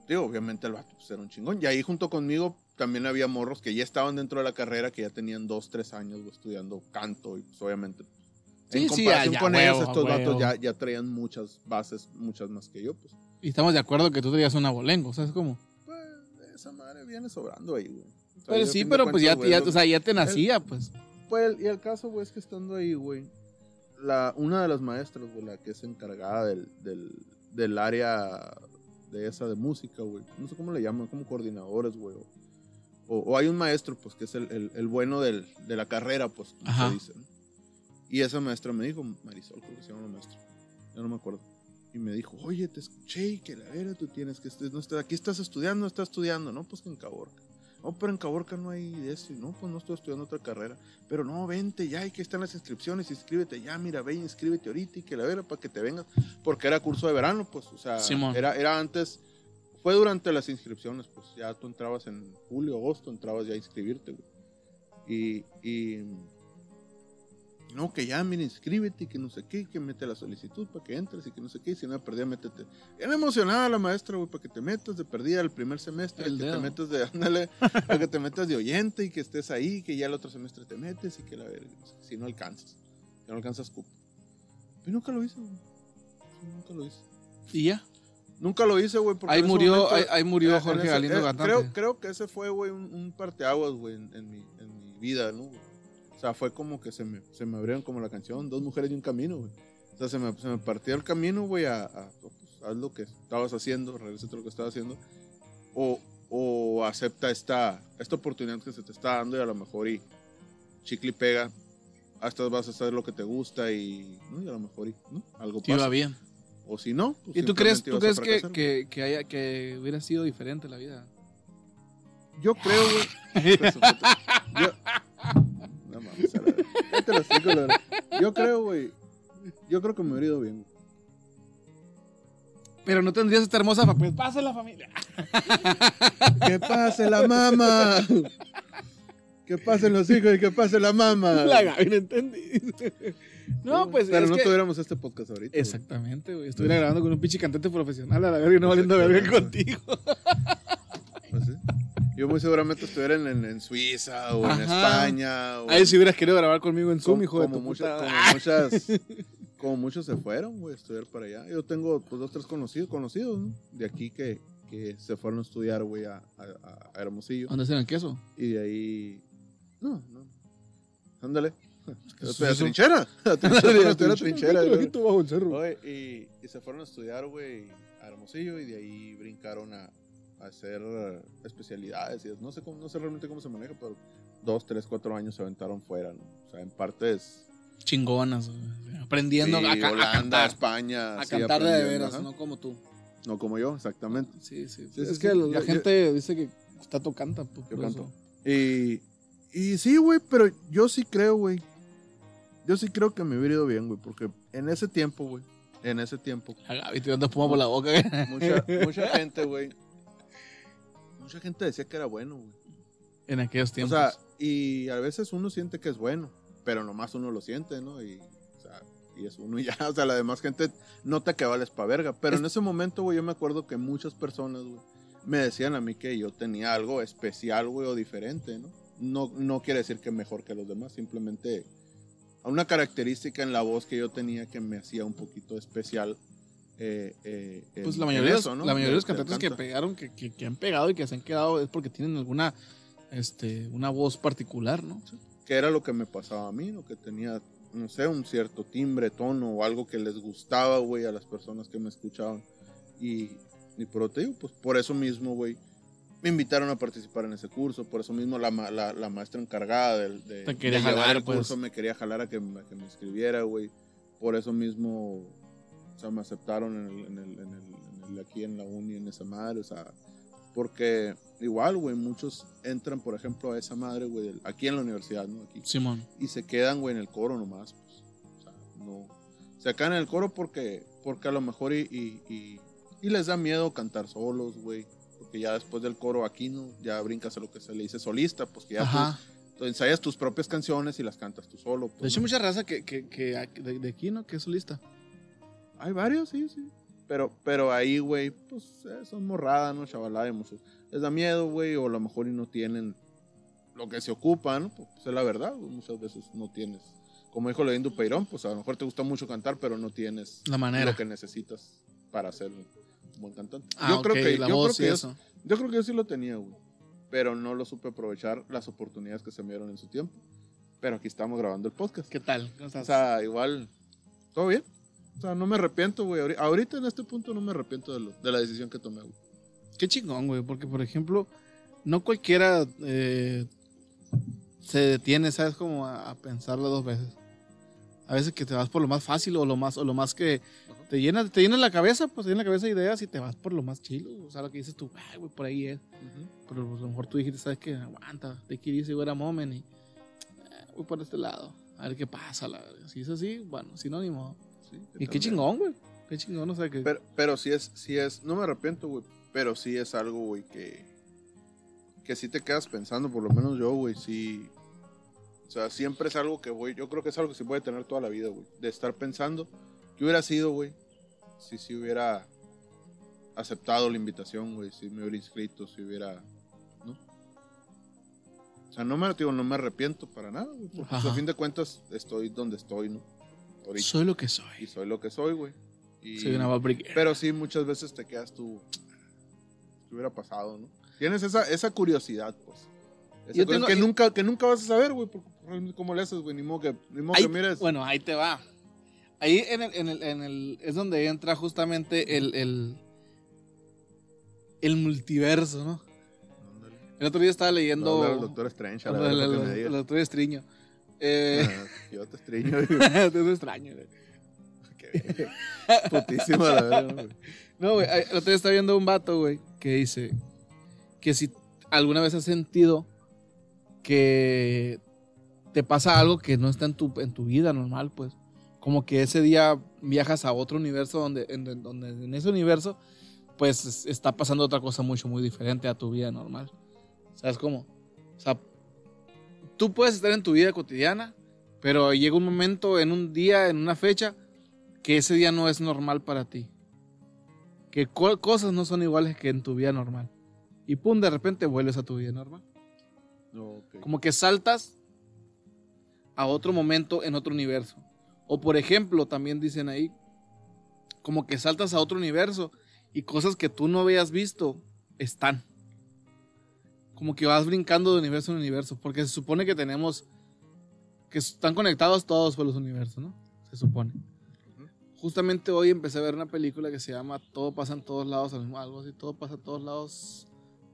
Digo, obviamente el vato pues, era un chingón. Y ahí junto conmigo también había morros que ya estaban dentro de la carrera, que ya tenían 2, 3 años estudiando canto. Y pues obviamente, Sí, en sí, comparación ya, con huevo, ellos, estos huevo. ya, ya traían muchas bases, muchas más que yo. Pues, Y estamos de acuerdo que tú tenías un abolengo, ¿sabes cómo? pues esa madre viene sobrando ahí, güey. O sea, Pero sí, pero pues ya, cuentas, ya, o sea, ya te nacía, pues. Pues, y el caso, güey, es que estando ahí, güey, la, una de las maestras, güey, la que es encargada del, del, del área de esa de música, güey, no sé cómo le llaman, como coordinadores, güey, o, o- o hay un maestro, pues, que es el, el- el bueno del- de la carrera, pues, como Ajá. se dice, ¿no? Y esa maestra me dijo, Marisol, creo que se llama la maestra, ya no me acuerdo, y me dijo, oye, te escuché y que la vera tú tienes que, estés- no estás, aquí estás estudiando, no estás estudiando, no, pues que en Caborca. No, pero en Caborca no hay de eso. Y no, pues no estoy estudiando otra carrera. Pero no, vente ya, y que están las inscripciones, inscríbete ya, mira, ve, inscríbete ahorita y que la vera para que te vengas. Porque era curso de verano, pues, o sea, Simón. era, era antes, fue durante las inscripciones, pues ya tú entrabas en julio, agosto, entrabas ya a inscribirte, güey. Y, y, no, que ya, mira, inscríbete y que no sé qué, que mete la solicitud para que entres y que no sé qué, y si no perdida, métete. Bien emocionada la maestra, güey, para que te metas de perdida el primer semestre, El que te metas de, ándale, para que te metas de oyente y que estés ahí, que ya el otro semestre te metes y que la verga, si no alcanzas, si no alcanzas cupo. Y nunca lo hice, güey. Nunca lo hice. Y ya. Nunca lo hice, güey. Ahí murió, momento- ahí, ahí murió Jorge ese- Galindo eh, cantante. creo, creo que ese fue, güey, un, un parteaguas, güey, en, en mi, en mi vida, ¿no? güey? O sea, fue como que se me, se me abrieron como la canción, dos mujeres y un camino, güey. O sea, se me, se me partió el camino, güey, a, a, pues, haz lo que estabas haciendo, regresa a lo que estabas haciendo. O, o acepta esta, esta oportunidad que se te está dando y a lo mejor y chicle y pega. Hasta vas a hacer lo que te gusta y, ¿no? y a lo mejor y, ¿no? algo Te iba pasa. bien. O si no, pues ¿Y tú crees, tú crees que, que, que, haya, que hubiera sido diferente la vida? Yo creo, güey. Yo. No mames, a la verga. Cállate los hocico, la verdad. Yo creo, güey. Yo creo que me hubiera ido bien. Pero no tendrías esta hermosa fa- pues pasa la familia. ¡Que pase la mama! ¡Que pasen los hijos y que pase la mama! La Gaby no entendí. No, pues Pero es no que- tuviéramos este podcast ahorita. Exactamente, güey. Estuviera grabando con un pinche cantante profesional a la verga y no valiendo verga contigo. Pues sí. Yo muy seguramente estuviera en, en- en Suiza o en. España. O Ahí si hubieras querido grabar conmigo en Zoom, hijo de tu muchas, puta. como muchas como muchos se fueron güey a estudiar para allá yo tengo pues dos tres conocidos conocidos ¿no? de aquí que, que se fueron a estudiar güey a, a- a Hermosillo ¿Dónde el queso? y de ahí no no ándale ¿Qué es a la trinchera a la trinchera, a a bajo el cerro. Oye, y, y se fueron a estudiar güey a Hermosillo y de ahí brincaron a, a hacer eh, especialidades y no sé cómo, no sé realmente cómo se maneja pero dos tres cuatro años se aventaron fuera ¿no? o sea en partes Chingonas, güey. Aprendiendo Sí, a, ca- a Holanda, cantar. España. A sí, cantar de veras, ajá. no como tú. No como yo, exactamente. Sí, sí. Sí, es que sí. la Yo- yo- gente dice que Tato canta. pues, Yo canto. eso. Y, y sí, güey, pero yo sí creo, güey. Yo sí creo que me hubiera ido bien, güey, porque en ese tiempo, güey, en ese tiempo, A Gaby tirando espuma por la boca. güey. mucha, mucha gente, güey, mucha gente decía que era bueno, güey. en aquellos O tiempos. sea, y a veces uno siente que es bueno, pero nomás uno lo siente, ¿no? Y, o sea, y es uno y ya, o sea, la demás gente nota que vales pa' verga. Pero en ese momento, güey, yo me acuerdo que muchas personas, güey, me decían a mí que yo tenía algo especial, güey, o diferente, ¿no? No, no quiere decir que mejor que los demás, simplemente una característica en la voz que yo tenía que me hacía un poquito especial. eh, eh, pues la mayoría, la mayoría de los cantantes que pegaron, que, que, que han pegado y que se han quedado es porque tienen alguna, este, una voz particular, ¿no? que era lo que me pasaba a mí, ¿no? Que tenía, no sé, un cierto timbre, tono o algo que les gustaba, güey, a las personas que me escuchaban. Y, y pero te digo, pues por eso mismo, güey, me invitaron a participar en ese curso, por eso mismo la, ma- la, la maestra encargada del, de, Te de llevar jalar, el pues. curso me quería jalar a que, me- a que me inscribiera, güey. Por eso mismo, o sea, me aceptaron en el, en el, en el, en el- aquí en la uni, en esa madre, o sea, porque igual, güey, muchos entran, por ejemplo, a esa madre, güey, aquí en la universidad, ¿no? Aquí Simón. y se quedan, güey, en el coro nomás. Pues. O sea, no. Se quedan en el coro porque, porque a lo mejor y, y, y- y les da miedo cantar solos, güey. Porque ya después del coro aquí, ¿no? Ya brincas a lo que se le dice solista, pues que ya Ajá. tú, tú ensayas tus propias canciones y las cantas tú solo. pues, De hecho, ¿no? mucha raza que, que, que de, de aquí, ¿no? Que es solista. Hay varios, sí, sí. Pero, pero ahí, güey, pues eh, son morradas, ¿no? Chavalada y muchos. Les da miedo, güey, o a lo mejor y no tienen lo que se ocupan, ¿no? Pues es la verdad, muchas veces no tienes. Como dijo Leyendo Peirón, pues a lo mejor te gusta mucho cantar, pero no tienes La manera. lo que necesitas para un buen cantante. Ah, yo, creo que, la yo, voz creo que eso. yo, yo creo que yo sí lo tenía, güey. Pero no lo supe aprovechar las oportunidades que se me dieron en su tiempo. Pero aquí estamos grabando el podcast. ¿Qué tal? ¿Cómo O sea, igual, todo bien. O sea, no me arrepiento, güey. Ahori- Ahorita en este punto no me arrepiento de, lo- de la decisión que tomé, güey. Qué chingón, güey, porque por ejemplo, no cualquiera eh, se detiene, ¿sabes? Como a, a pensarlo dos veces. A veces que te vas por lo más fácil o lo más, o lo más que. Te llena, te llena la cabeza, pues te llena la cabeza de ideas y te vas por lo más chilo. O sea, lo que dices tú, ay, güey, por ahí es. Pero pues, a lo mejor tú dijiste, ¿sabes qué? Aguanta, te quería ir a moment y eh, voy por este lado. A ver qué pasa, la verdad. Si es así, bueno, si no, ni modo. Sí, que Y qué chingón, güey. Qué chingón, o sea, que... Pero, pero sí es, sí es, no me arrepiento, güey. Pero sí es algo, güey, que, que sí te quedas pensando, por lo menos yo, güey, sí. O sea, siempre es algo que voy, yo creo que es algo que se puede tener toda la vida, güey. De estar pensando, ¿qué hubiera sido, güey? Si sí hubiera aceptado la invitación, güey, si me hubiera inscrito, si hubiera, ¿no? O sea, no me, digo, no me arrepiento para nada, güey. Porque pues, Ajá. a fin de cuentas estoy donde estoy, ¿no? Ahorita. soy lo que Y soy. soy lo que soy, güey. Y- Soy una pero sí, muchas veces te quedas tú. ¿Qué hubiera pasado, no? Tienes esa, esa curiosidad, pues. Esa Yo tengo- que, nunca, que nunca vas a saber, güey. porque ¿Cómo le haces, güey? Ni modo que, ni modo Ahí- que mires. Bueno, ahí te va. Ahí en el, en el, en el, es donde entra justamente el, el, el multiverso, ¿no? El otro día estaba No, leyendo... hablar al doctor Strange, a la el, el- el- el doctor Estriño. Eh, Ah, Yo te estriño, es extraño, güey. Qué Putísima, la verdad, güey. No, güey, el otro día estaba viendo un vato, güey, que dice que si alguna vez has sentido que te pasa algo que no está en tu, en tu vida normal, pues. Como que ese día viajas a otro universo donde en, donde en ese universo, pues es- está pasando otra cosa mucho, muy diferente a tu vida normal. ¿Sabes cómo? O sea, tú puedes estar en tu vida cotidiana, pero llega un momento, en un día, en una fecha, que ese día no es normal para ti. Que co- cosas no son iguales que en tu vida normal. Y pum, de repente vuelves a tu vida normal. Como que saltas a otro momento en otro universo. O por ejemplo, también dicen ahí, como que saltas a otro universo y cosas que tú no habías visto están. Como que vas brincando de universo en universo, porque se supone que tenemos, que están conectados todos por los universos, ¿no? Se supone. Justamente hoy empecé a ver una película que se llama Todo pasa en todos lados algo así, todo pasa en todos lados,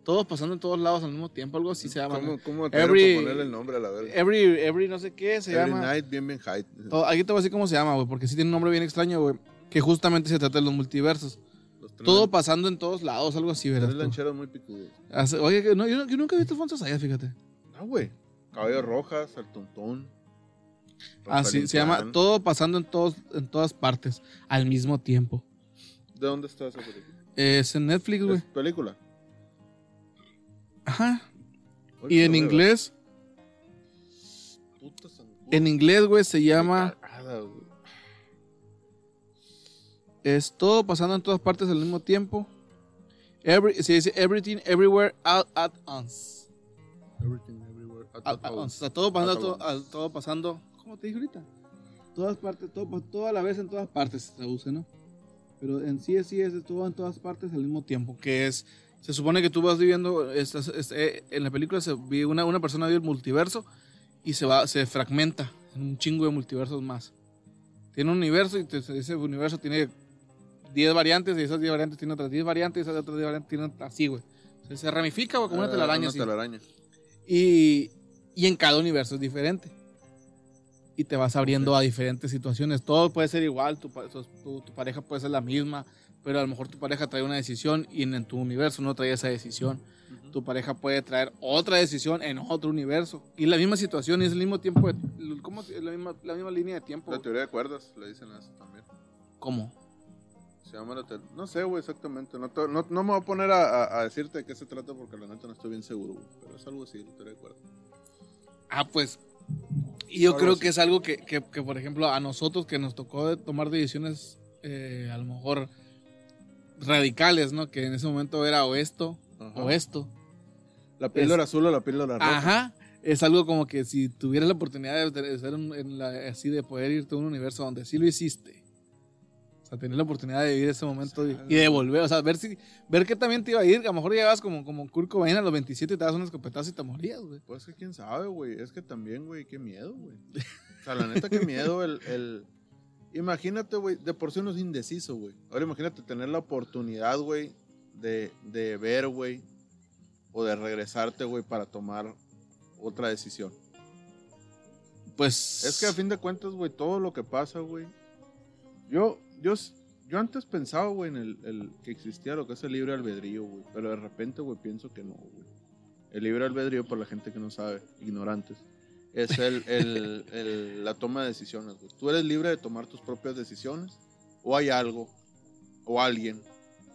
todos pasando en todos lados al mismo tiempo, algo así se llama. ¿Cómo, cómo te Every- ponerle el nombre a la verga? Every, every no sé qué se Every llama. night, bien, bien high. Todo- aquí te voy a decir cómo se llama, güey, porque sí tiene un nombre bien extraño, güey. Que justamente se trata de los multiversos. Los Todo pasando en todos lados, algo así, ¿verdad? Tres lancheros muy picudos. Oye, no, yo, yo nunca he visto Alfonso Sayas, fíjate. Ah, güey. Caballo Rojas, el Tontón. Ah, sí, se llama. Todo pasando en, todos, en todas partes al mismo tiempo. ¿De dónde está esa película? Es en Netflix, güey. ¿Es película? Ajá. Y en inglés, Puta en inglés, güey, se llama. Es todo pasando en todas partes al mismo tiempo. Every, se dice Everything Everywhere All at Once. Everything Everywhere at All at once. O sea, todo pasando, todo, al- todo pasando. ¿Cómo te dije ahorita? Todas partes, todo, todo a la vez en todas partes se traduce, ¿no? Pero en sí, sí es todo en todas partes al mismo tiempo. Que es. Se supone que tú vas viviendo. es- eh, en la película se vive una, una persona vive el multiverso y se va, se fragmenta en un chingo de multiversos más. Tiene un universo y te- ese universo tiene 10 variantes y esas 10 variantes tienen otras 10 variantes y esas otras 10 variantes tienen así, güey. O sea, se ramifica, güey, como una Ah, telaraña. Una así. telaraña. Y, y en cada universo es diferente. Y te vas abriendo a diferentes situaciones. Todo puede ser igual, tu, tu- tu- tu pareja puede ser la misma, pero a lo mejor tu pareja trae una decisión y en, en tu universo no trae esa decisión. Ujú. Tu pareja puede traer otra decisión en otro universo. Y la misma situación y es el mismo tiempo, de- ¿cómo? La misma, la misma línea de tiempo. La teoría de cuerdas, le dicen a eso también. ¿Cómo? Se llama la teoría. No sé, güey, exactamente. No, te- no, no me voy a poner a, a- a decirte de qué se trata porque la neta no estoy bien seguro, güey. Pero es algo así, la teoría de cuerdas. Ah, pues. Y yo creo que es algo que, que, que, por ejemplo, a nosotros que nos tocó tomar decisiones eh, a lo mejor radicales, ¿no? Que en ese momento era o esto Ajá. o esto. La píldora azul o la píldora roja. Ajá. Es algo como que si tuvieras la oportunidad de, ser un- en la- así, de poder irte a un universo donde sí lo hiciste. O sea, tener la oportunidad de vivir ese momento y, y de volver. O sea, ver si ver qué también te iba a ir. A lo mejor llegabas como, como Kurt Cobain a los 27 y te das un escopetazo y te morías, güey. Pues que quién sabe, güey. Es que también, güey, qué miedo, güey. O sea, la neta, qué miedo el... el... Imagínate, güey, de por sí uno es indeciso, güey. Ahora imagínate tener la oportunidad, güey, de, de ver, güey, o de regresarte, güey, para tomar otra decisión. Pues. Es que a fin de cuentas, güey, todo lo que pasa, güey. Yo, yo, yo antes pensaba, güey, en el, el que existía lo que es el libre albedrío, güey. Pero de repente, güey, pienso que no, güey. El libre albedrío, por la gente que no sabe, ignorantes, es el, el- el- la toma de decisiones, güey. Tú eres libre de tomar tus propias decisiones, o hay algo, o alguien,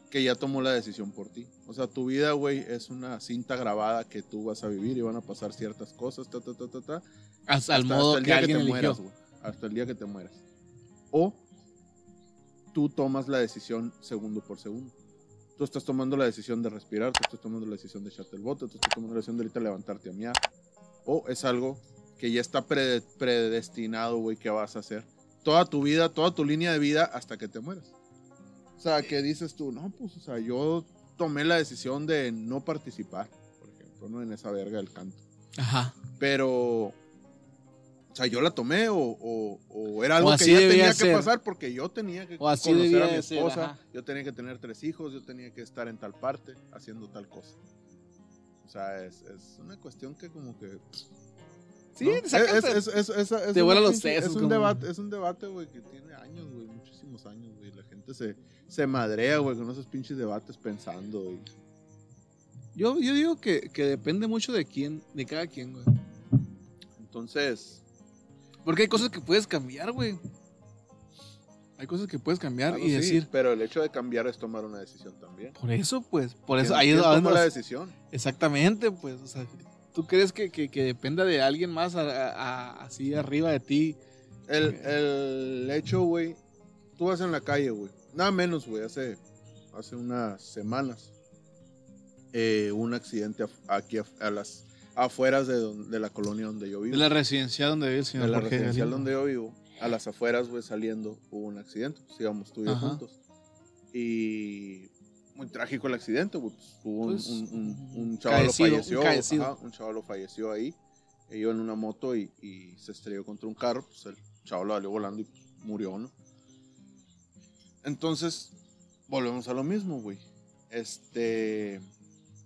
que ya tomó la decisión por ti. O sea, tu vida, güey, es una cinta grabada que tú vas a vivir y van a pasar ciertas cosas, ta, ta, ta, ta, ta hasta, hasta- modo hasta el que día alguien te mueras, güey. Hasta el día que te mueras. O tú tomas la decisión segundo por segundo. Tú estás tomando la decisión de respirar, tú estás tomando la decisión de echarte el bote, tú estás tomando la decisión de ahorita levantarte a miar. O es algo que ya está prede- predestinado, güey, que vas a hacer. Toda tu vida, toda tu línea de vida hasta que te mueras. O sea, que dices tú, no, pues, o sea, yo tomé la decisión de no participar, por ejemplo, ¿no? En esa verga del canto. Ajá. Pero, o sea, yo la tomé o, o- o era algo O que ya tenía ser. que pasar porque yo tenía que O así conocer a mi ser, esposa, ajá. yo tenía que tener tres hijos, yo tenía que estar en tal parte haciendo tal cosa. O sea, es, es una cuestión que como que... Sí, ¿no? sacas es, de- es, es, es- es te los sesos, Es un como- debate, es un debate, güey, que tiene años, güey, muchísimos años, güey. La gente se, se madrea, güey, con esos pinches debates pensando, y Yo, yo digo que, que depende mucho de quién, de cada quien, güey. Entonces, Porque hay cosas que puedes cambiar, güey. Hay cosas que puedes cambiar algo y sí, decir. pero el hecho de cambiar es tomar una decisión también. Por eso, pues, por eso, ¿Quién- ahí es quién donde toma la decisión? Exactamente, pues, o sea, ¿tú crees que, que, que dependa de alguien más a- a- a- así arriba de ti? El, el hecho, güey, tú vas en la calle, güey. Nada menos, güey, hace, hace unas semanas. eh, un accidente aquí a las afueras de, de la colonia donde yo vivo. De la residencial donde vive el de señor la Jorge residencial donde yo vivo. A las afueras, güey, saliendo, hubo un accidente. Íbamos tú y yo juntos. Y muy trágico el accidente, güey. Pues, hubo un, Pues, un, un, un un chaval caecido, un falleció. ajá, un chaval falleció ahí. Iba en una moto y, y se estrelló contra un carro. Pues el chaval lo salió volando y murió, ¿no? Entonces, volvemos a lo mismo, güey. Este.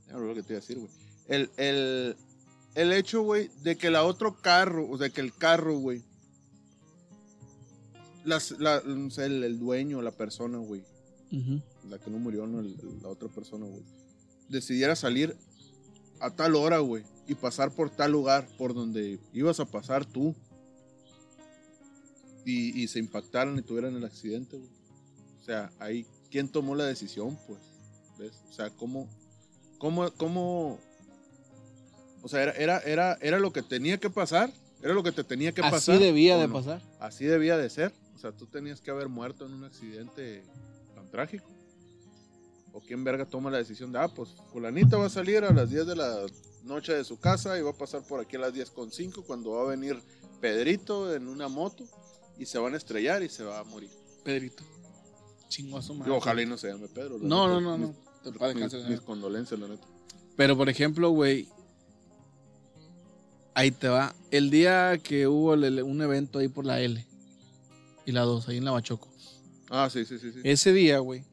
No lo que te iba a decir, güey. El, el, el hecho, güey, de que la otro carro, o sea, que el carro, güey. Las, la, o sea, el, el dueño, la persona, güey. Ujú. La que no murió, no el- el- la otra persona, güey, decidiera salir a tal hora, güey, y pasar por tal lugar por donde ibas a pasar tú, y, y se impactaran y tuvieran el accidente, güey. O sea, ahí, ¿quién tomó la decisión, pues? ¿Ves? O sea, ¿cómo, cómo, cómo, o sea, era, era, era, era lo que tenía que pasar, era lo que te tenía que Así pasar. debía ¿o de no? pasar. Así debía de ser. O sea, tú tenías que haber muerto en un accidente tan trágico. ¿O quién verga toma la decisión de, ah, pues fulanita va a salir a las 10 de la noche de su casa y va a pasar por aquí a las 10 con 5 cuando va a venir Pedrito en una moto y se van a estrellar y se va a morir. Pedrito. Su madre. Yo ojalá y no se llame Pedro. No, no, no, no. Mis, mis- condolencias, la neta. Pero por ejemplo, güey. Ahí te va. El día que hubo el- un evento ahí por la L y la 2, ahí en la Bachoco. Ah, sí, sí, sí. sí. Ese día, güey.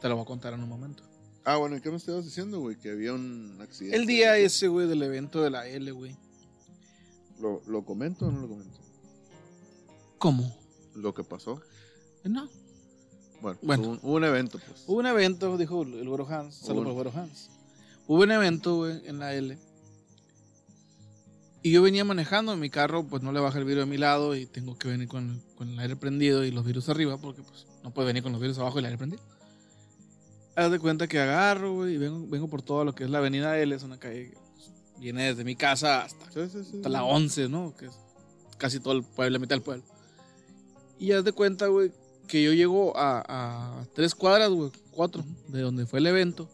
Te lo voy a contar en un momento. Ah, bueno, ¿y qué me estabas diciendo, güey? Que había un accidente. El día ese, güey, del evento de la L, güey. ¿Lo, ¿Lo comento o no lo comento? ¿Cómo? Lo que pasó. No. Bueno, Bueno. Hubo, un, hubo un evento, pues. Hubo un evento, dijo el güero Hans. Saludos un- el güero Hans. Hubo un evento, güey, en la L. Y yo venía manejando en mi carro, pues no le baja el vidrio de mi lado y tengo que venir con, con el aire prendido y los virus arriba, porque pues no puede venir con los virus abajo y el aire prendido. Haz de cuenta que agarro, güey, y vengo, vengo por todo lo que es la avenida L, es una calle que pues, viene desde mi casa hasta Sí, sí, sí. hasta la 11, ¿no? Que es casi todo el pueblo, la mitad del pueblo. Y haz de cuenta, güey, que yo llego a, a tres cuadras, güey, cuatro, de donde fue el evento.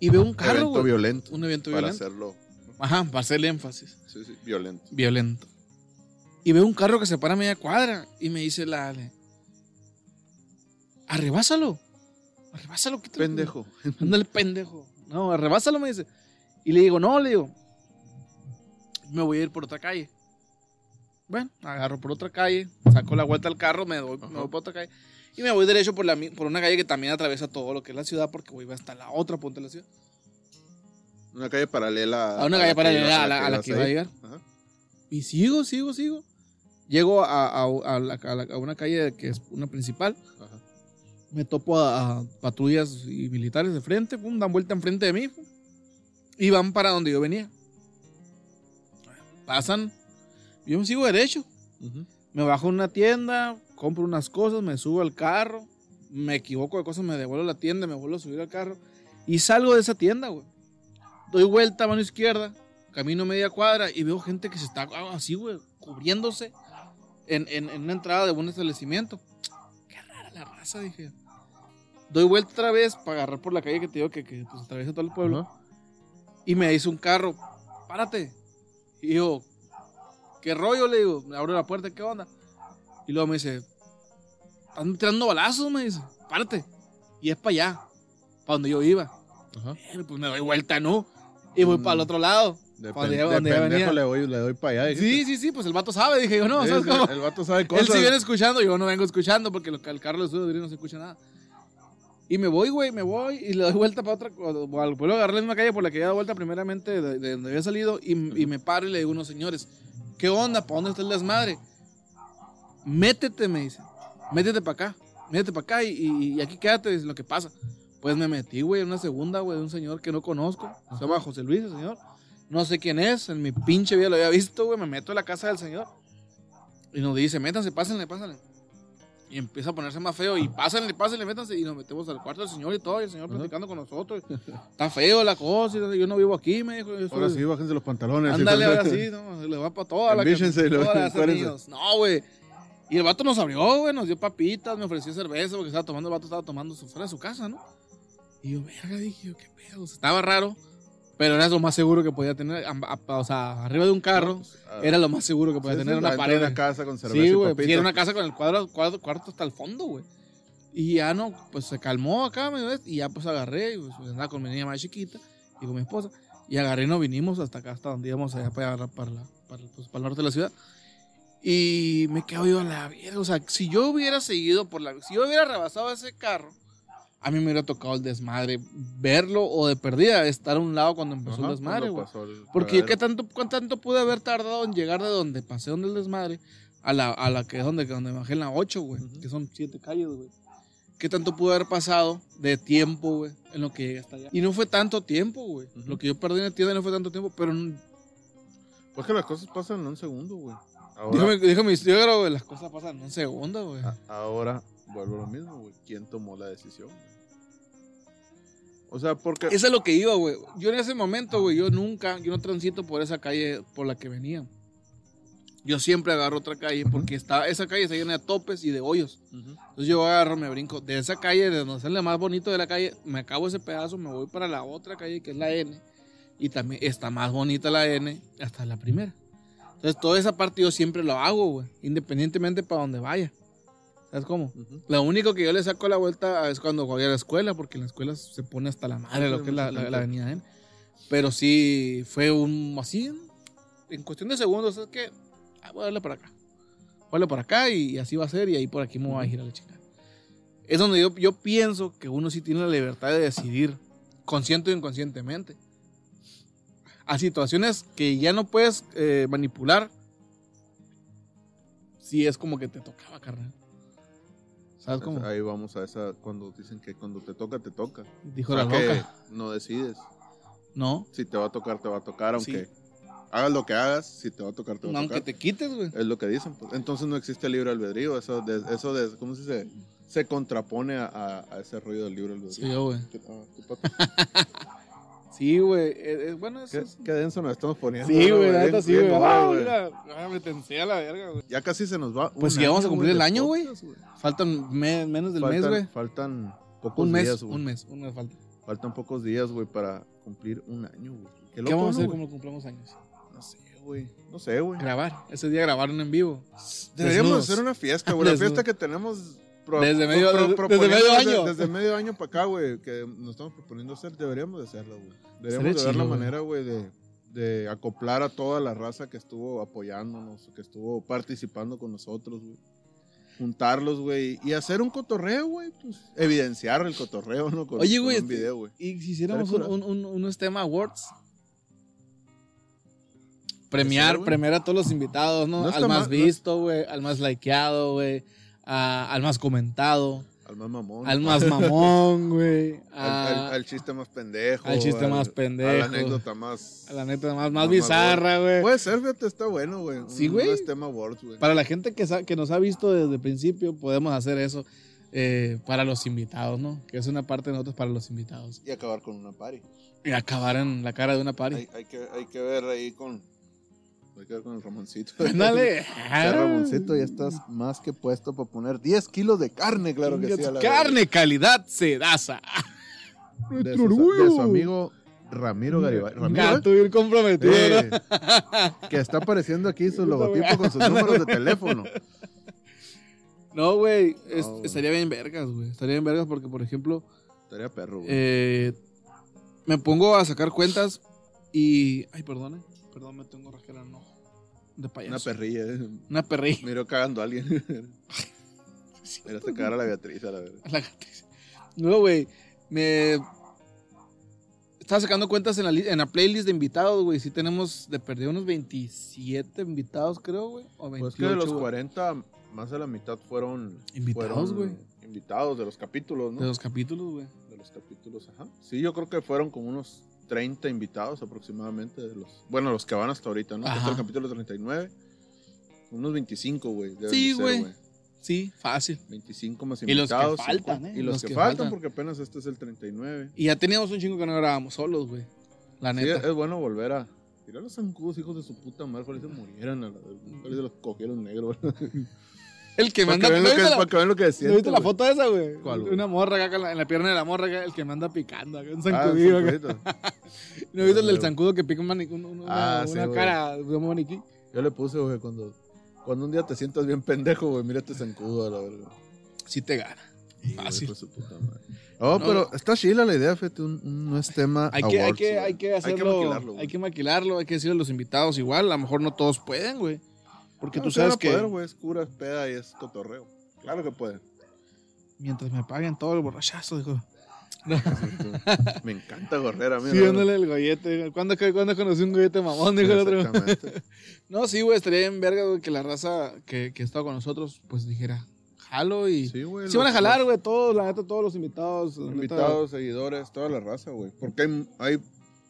Y veo un carro, evento güey. violento. Un evento para violento. hacerlo. Ajá, para hacer el énfasis. Sí, sí, violento. Violento. Y veo un carro que se para a media cuadra. Y me dice la Ale, arrebásalo. Arrebásalo, quítale. Pendejo. Ándale, pendejo. No, arrebásalo, me dice. Y le digo, no, le digo, me voy a ir por otra calle. Bueno, agarro por otra calle, saco la vuelta al carro, me voy, me voy por otra calle. Y me voy derecho por, la, por una calle que también atraviesa todo lo que es la ciudad, porque voy hasta la otra punta de la ciudad. Una calle paralela. A una la calle paralela a la, a la ibas que iba a llegar. Ajá. Y sigo, sigo, sigo. Llego a una calle que es una principal. Ajá. Me topo a, a patrullas y militares de frente, pum, dan vuelta enfrente de mí pum, y van para donde yo venía. Pasan, yo me sigo derecho, me bajo a una tienda, compro unas cosas, me subo al carro, me equivoco de cosas, me devuelvo a la tienda, me vuelvo a subir al carro y salgo de esa tienda, güey. Doy vuelta a mano izquierda, camino media cuadra y veo gente que se está así, güey, cubriéndose en, en- en una entrada de un establecimiento. La raza, dije. Doy vuelta otra vez para agarrar por la calle que te digo que, que pues, atraviesa todo el pueblo. Ajá. Y me dice un carro, párate. Y yo, ¿qué rollo? Le digo, me abro la puerta, ¿qué onda? Y luego me dice, están tirando balazos, me dice, párate. Y es para allá, para donde yo iba. Pues me doy vuelta, ¿no? Y voy Mm. para el otro lado. De, Cuando pen- ya- de donde ya pendejo venía. le doy, le doy para allá. Sí, sí, sí, pues el vato sabe, dije yo, no, ¿sabes cómo? El vato sabe cosas. Él sí viene escuchando, yo no vengo escuchando porque lo que el carro le sube no se escucha nada. Y me voy, güey, me voy y le doy vuelta para otra. o- o- Vuelvo a agarrar la misma calle por la que había dado vuelta primeramente de, de donde había salido y, y me paro y le digo a unos señores, ¿qué onda? ¿Para dónde está el desmadre? Métete, me dice. Métete para acá. Métete para acá y, y- y aquí quédate, es lo que pasa. Pues me metí, güey, en una segunda, güey, de un señor que no conozco. Se llama José Luis, el señor. No sé quién es, en mi pinche vida lo había visto, güey. Me meto en la casa del señor. Y nos dice, métanse, pásenle, pásenle. Y empieza a ponerse más feo. Y pásenle, pásenle, métanse. Y nos metemos al cuarto del señor y todo. Y el señor platicando con nosotros. Está feo la cosa. y Yo no vivo aquí, me dijo. Ahora sí, bájense los pantalones. Ándale, ahora sí, no, le va para toda la amigos. No, güey. Y el vato nos abrió, güey, nos dio papitas, me ofreció cerveza porque estaba tomando, el vato estaba tomando su- fuera de su casa, ¿no? Y yo, verga, dije yo, qué pedo. Estaba raro, pero era lo más seguro que podía tener, am- a- o sea, arriba de un carro, Ah, era lo más seguro que podía sí, tener sí, una pared. de una casa con cerveza Sí, güey. Sí, era una casa con el cuadro, cuadro- cuarto hasta el fondo, güey. Y ya no, pues se calmó acá, ¿me ves? Y ya pues agarré, y, pues, andaba con mi niña más chiquita y con mi esposa. Y agarré y nos vinimos hasta acá, hasta donde íbamos allá para, para, la- para, pues, para el norte de la ciudad. Y me quedo yo a la verga. O sea, si yo hubiera seguido por la. Si yo hubiera rebasado ese carro, a mí me hubiera tocado el desmadre. Verlo o de perdida, estar a un lado cuando empezó Ajá, el desmadre, güey. Porque yo, ¿qué tanto, cuánto tanto pude haber tardado en llegar de donde pasé donde el desmadre a la, a la que es donde, donde bajé en la 8, güey, que son siete calles, güey. ¿Qué tanto pudo haber pasado de tiempo, güey, en lo que llegué hasta allá? Y no fue tanto tiempo, güey. Lo que yo perdí en la tienda no fue tanto tiempo, pero Pues que las cosas pasan en un segundo, güey. Ahora, suegro, güey, las cosas pasan en un segundo, güey. ahora vuelvo a lo mismo, güey. ¿Quién tomó la decisión? O sea, porque... Eso es lo que iba, güey. Yo en ese momento, güey, yo nunca, yo no transito por esa calle por la que venía. Yo siempre agarro otra calle porque está, esa calle está llena de topes y de hoyos. Entonces yo agarro, me brinco de esa calle, de donde sale más bonito de la calle, me acabo ese pedazo, me voy para la otra calle que es la N. Y también está más bonita la N hasta la primera. Entonces toda esa parte yo siempre lo hago, güey. Independientemente para donde vaya. ¿Sabes cómo? Lo único que yo le saco la vuelta es cuando voy a la escuela, porque en la escuela se pone hasta la madre Sí, lo que es la, la, la avenida. Pero sí fue un así, en cuestión de segundos, es que ah, voy a darle para acá. Voy a darle para acá y, así va a ser, y ahí por aquí me voy a girar la chica. Es donde yo, yo pienso que uno sí tiene la libertad de decidir, consciente o inconscientemente. A situaciones que ya no puedes eh, manipular, sí es como que te tocaba, carnal. ¿Sabes cómo? Ahí vamos a esa, cuando dicen que cuando te toca, te toca. Dijo O sea la que loca. no decides. No, Si te va a tocar, te va a tocar, aunque Sí. hagas lo que hagas, si te va a tocar, te va a aunque tocar. te quites, güey. Es lo que dicen. pues. Entonces no existe libre albedrío. Eso de, eso de ¿cómo se dice? Se contrapone a, a- a ese rollo del libre albedrío. Sí, güey. Sí, güey. eh, eh, bueno, eso ¿Qué, es... qué denso nos estamos poniendo. Sí, ¿no, güey, la neta sí, güey. Ah, mira, ah, me tensé a la verga, güey. Ya casi se nos va. Pues ya vamos a cumplir el año, güey. Faltan me- menos del mes, güey. Faltan pocos Un mes, días, güey. un mes, un mes falta. Faltan pocos días, güey, para cumplir un año, güey. Qué ¿Qué loco, vamos a hacer ¿no, como güey? cumplamos años? No sé, güey. No sé, güey. Grabar. Ese día grabaron en vivo. Deberíamos Desnudos. hacer una fiesta, güey. La fiesta que tenemos. Pro- Desde medio- desde- medio año. Desde, medio año para acá, güey. Que nos estamos proponiendo hacer. Deberíamos de hacerlo, güey. Deberíamos de ver la manera, güey, de, de acoplar a toda la raza que estuvo apoyándonos, que estuvo participando con nosotros, güey. Juntarlos, güey. Y hacer un cotorreo, güey. Pues, evidenciar el cotorreo, ¿no? Con, Oye, güey, este- video, güey. Y si hiciéramos un, un, un, unos tema awards. Premiar, premiar a todos los invitados, ¿no? No al más mal, visto, güey. Al más likeado, güey. A- al más comentado. Al más mamón. Al más mamón, güey. Al, al- al chiste más pendejo. al chiste más pendejo. A la anécdota más. a la neta más, más Más bizarra, güey. Puede ser, fíjate, está bueno, güey. Sí, güey. un tema Awards, güey. Para la gente que, que nos ha visto desde el principio, podemos hacer eso eh, para los invitados, ¿no? Que es una parte de nosotros para los invitados. Y acabar con una party. Y acabar en la cara de una party. Hay, hay que, hay que ver ahí con. Que ver con el Ramoncito. Dale. Ya, Ramoncito, ya estás más que puesto para poner 10 kilos de carne, claro que sí. a la Carne, calidad, sedaza. De su, de su amigo Ramiro Garibay. Ramiro, comprometido, ¿eh? ¿no? Eh, que está apareciendo aquí su logotipo con sus números de teléfono. No, güey. es- No, güey. estaría bien vergas, güey. Estaría bien vergas porque, por ejemplo, Estaría perro, güey. eh, me pongo a sacar cuentas y. Ay, perdone. Perdón, me tengo rajera en el ojo. De payaso. Una perrilla, eh. Una perrilla. Miró cagando a alguien. Miraste cagar a la Beatriz, a la verdad. La gatiza. No, güey. Me. Estaba sacando cuentas en la, li- en la playlist de invitados, güey. Sí tenemos de perder unos 27 invitados, creo, güey. O 28. Pues que de los güey. 40, más de la mitad fueron. Invitados, fueron güey. Invitados de los capítulos, ¿no? De los capítulos, güey. De los capítulos, ajá. Sí, yo creo que fueron como unos 30 invitados aproximadamente. De los, bueno, los que van hasta ahorita, ¿no? Hasta el capítulo 39. Unos 25, güey. Sí, güey. Sí, fácil. 25 más Y los que invitados. faltan, 50. ¿eh? Y los, que, faltan, porque apenas este es el 39. Y ya teníamos un chingo que no grabábamos solos, güey. La Sí, neta. es bueno volver a. Mira los zancudos, hijos de su puta madre. Ojalá se murieran. A la, ojalá se los cogieron negros. el que para, manda. que vean ¿No lo que, viste la- para que vean lo que ¿no siento, viste la foto esa, güey? ¿Cuál, güey? Una morra acá en la, en la pierna de la morra, acá, el que me anda picando, acá, un Ah, acá. zancudito. ¿No viste el del güey. zancudo que pica un maniquí, una, Ah, una cara de un maniquí? Yo le puse, güey, cuando, cuando un día te sientas bien pendejo, güey, mira este zancudo a la verga. Sí te gana. Fácil. hijo de su puta madre. Oh, No, pero está chila la idea, fíjate, un, un- no es tema Hay que, hay que, hay que hacerlo. maquilarlo, Hay güey. que maquilarlo, hay que decirle a los invitados igual. A lo mejor no todos pueden, güey. Porque No, tú sí sabes que poder, güey, es cura, es peda y es cotorreo. Claro que pueden. mientras me paguen todo el borrachazo, dijo. Me encanta gorrera, a mí. Sí, la ándale el gollete. ¿Cuándo, ¿Cuándo conocí un gollete mamón? Dijo el otro. Exactamente. No, sí, güey, estaría bien verga, güey, que la raza que, que está con nosotros, pues dijera, jalo y... Sí, Sí, güey. van a jalar, güey, todos, la neta, todos los invitados. neta. Invitados, seguidores, toda la raza, güey. Porque hay, hay